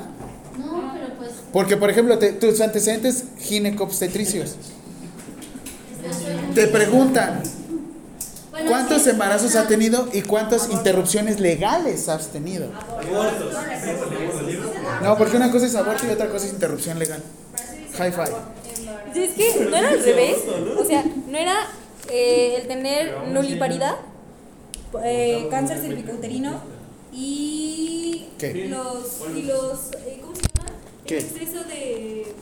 No, pero pues. Porque, por ejemplo, te- tus antecedentes ginecobstetricios te preguntan cuántos embarazos ha tenido y cuántas interrupciones legales has tenido. No, porque una cosa es aborto y otra cosa es interrupción legal. High five. Sí, es que no era al revés. O sea, no era eh, el tener nuliparidad, eh, cáncer cervicouterino y ¿Qué? los y los eh, ¿cómo se llama? ¿Qué? El exceso de,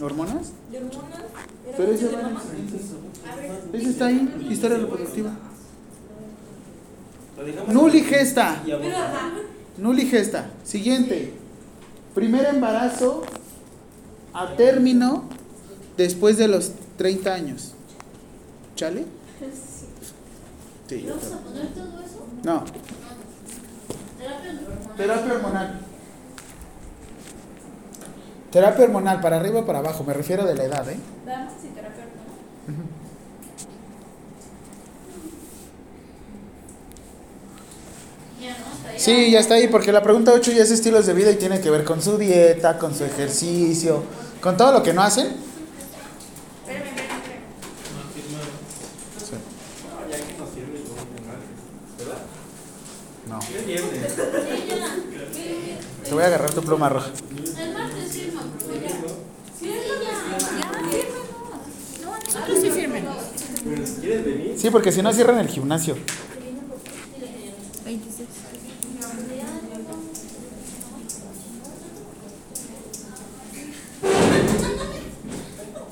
¿Hormonas? de hormonas. ¿Era Pero eso de está ahí, historia reproductiva. Nuligesta. y aborto. Nuligesta. Siguiente. Primer embarazo a término después de los 30 años. ¿Chale? Sí. ¿Le vamos a poner todo eso? No, Terapia hormonal. terapia hormonal. Terapia hormonal, para arriba o para abajo, me refiero de la edad, ¿eh? Damas y terapia hormonal. Sí, ya está ahí, porque la pregunta 8 ya es estilos de vida y tiene que ver con su dieta, con su ejercicio, con todo lo que no hacen. Espérame, espérame, espérame. Sí. No, ya que nos sirve el gobierno de martes, ¿verdad? No. ¿Qué viernes? Sí, ya. Te voy a agarrar tu pluma roja. El martes ya. Sí, firmen. Quieres venir. Sí, porque si no cierran el gimnasio. 26.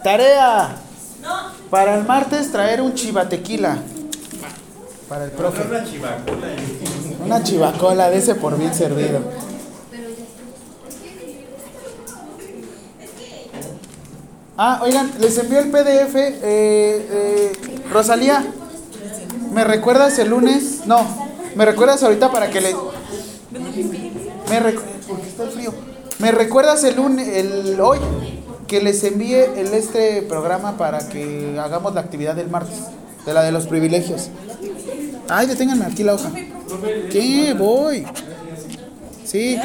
Tarea. Para el martes traer un chivatequila. Para el profe. Una chivacola de ese por bien servido. Ah, oigan, les envié el PDF. Eh, eh, Rosalía, ¿me recuerdas el lunes? No, ¿me recuerdas ahorita para que le... Me recu- porque está el frío. ¿Me recuerdas el lunes, el hoy, que les envíe el este programa para que hagamos la actividad del martes? De la de los privilegios. Ay, deténganme aquí la hoja. ¿Qué? Voy. Sí.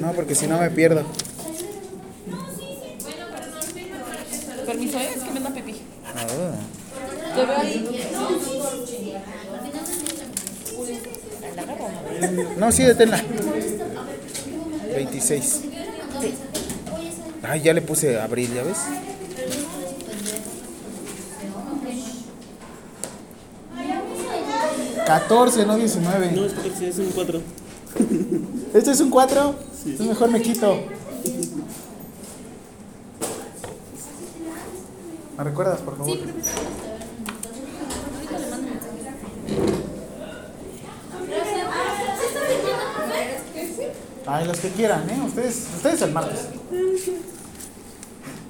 No, porque si no me pierdo. Permiso, ¿eh? es que me da pipí. Ah. Te veo ahí. No, sí, deténla. 26. Ay, ya le puse abril, ¿ya ves? Catorce, no 19. No, es porque es un 4. ¿Este es un 4? mejor me quito. ¿Me recuerdas, por favor? Ay, los que quieran, ¿eh? Ustedes, ustedes el martes.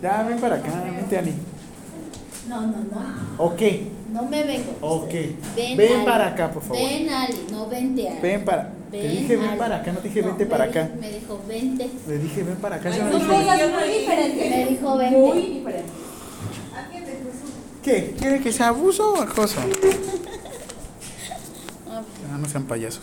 Ya, ven para acá, vente, Ani. No, no, no. Ok, No me vengo. ok. Ven, Ven Ali. para acá, por favor. Ven, Ali, no vente, Ali. Ven para. Te dije ven Ali. para acá, no te dije vente para acá. Me dijo, vente. Le dije ven para acá. yo no dije- muy diferentes. Me dijo, vente. Muy diferentes. ¿Qué? ¿Quiere que sea abuso o acoso? Ah, no sean payasos.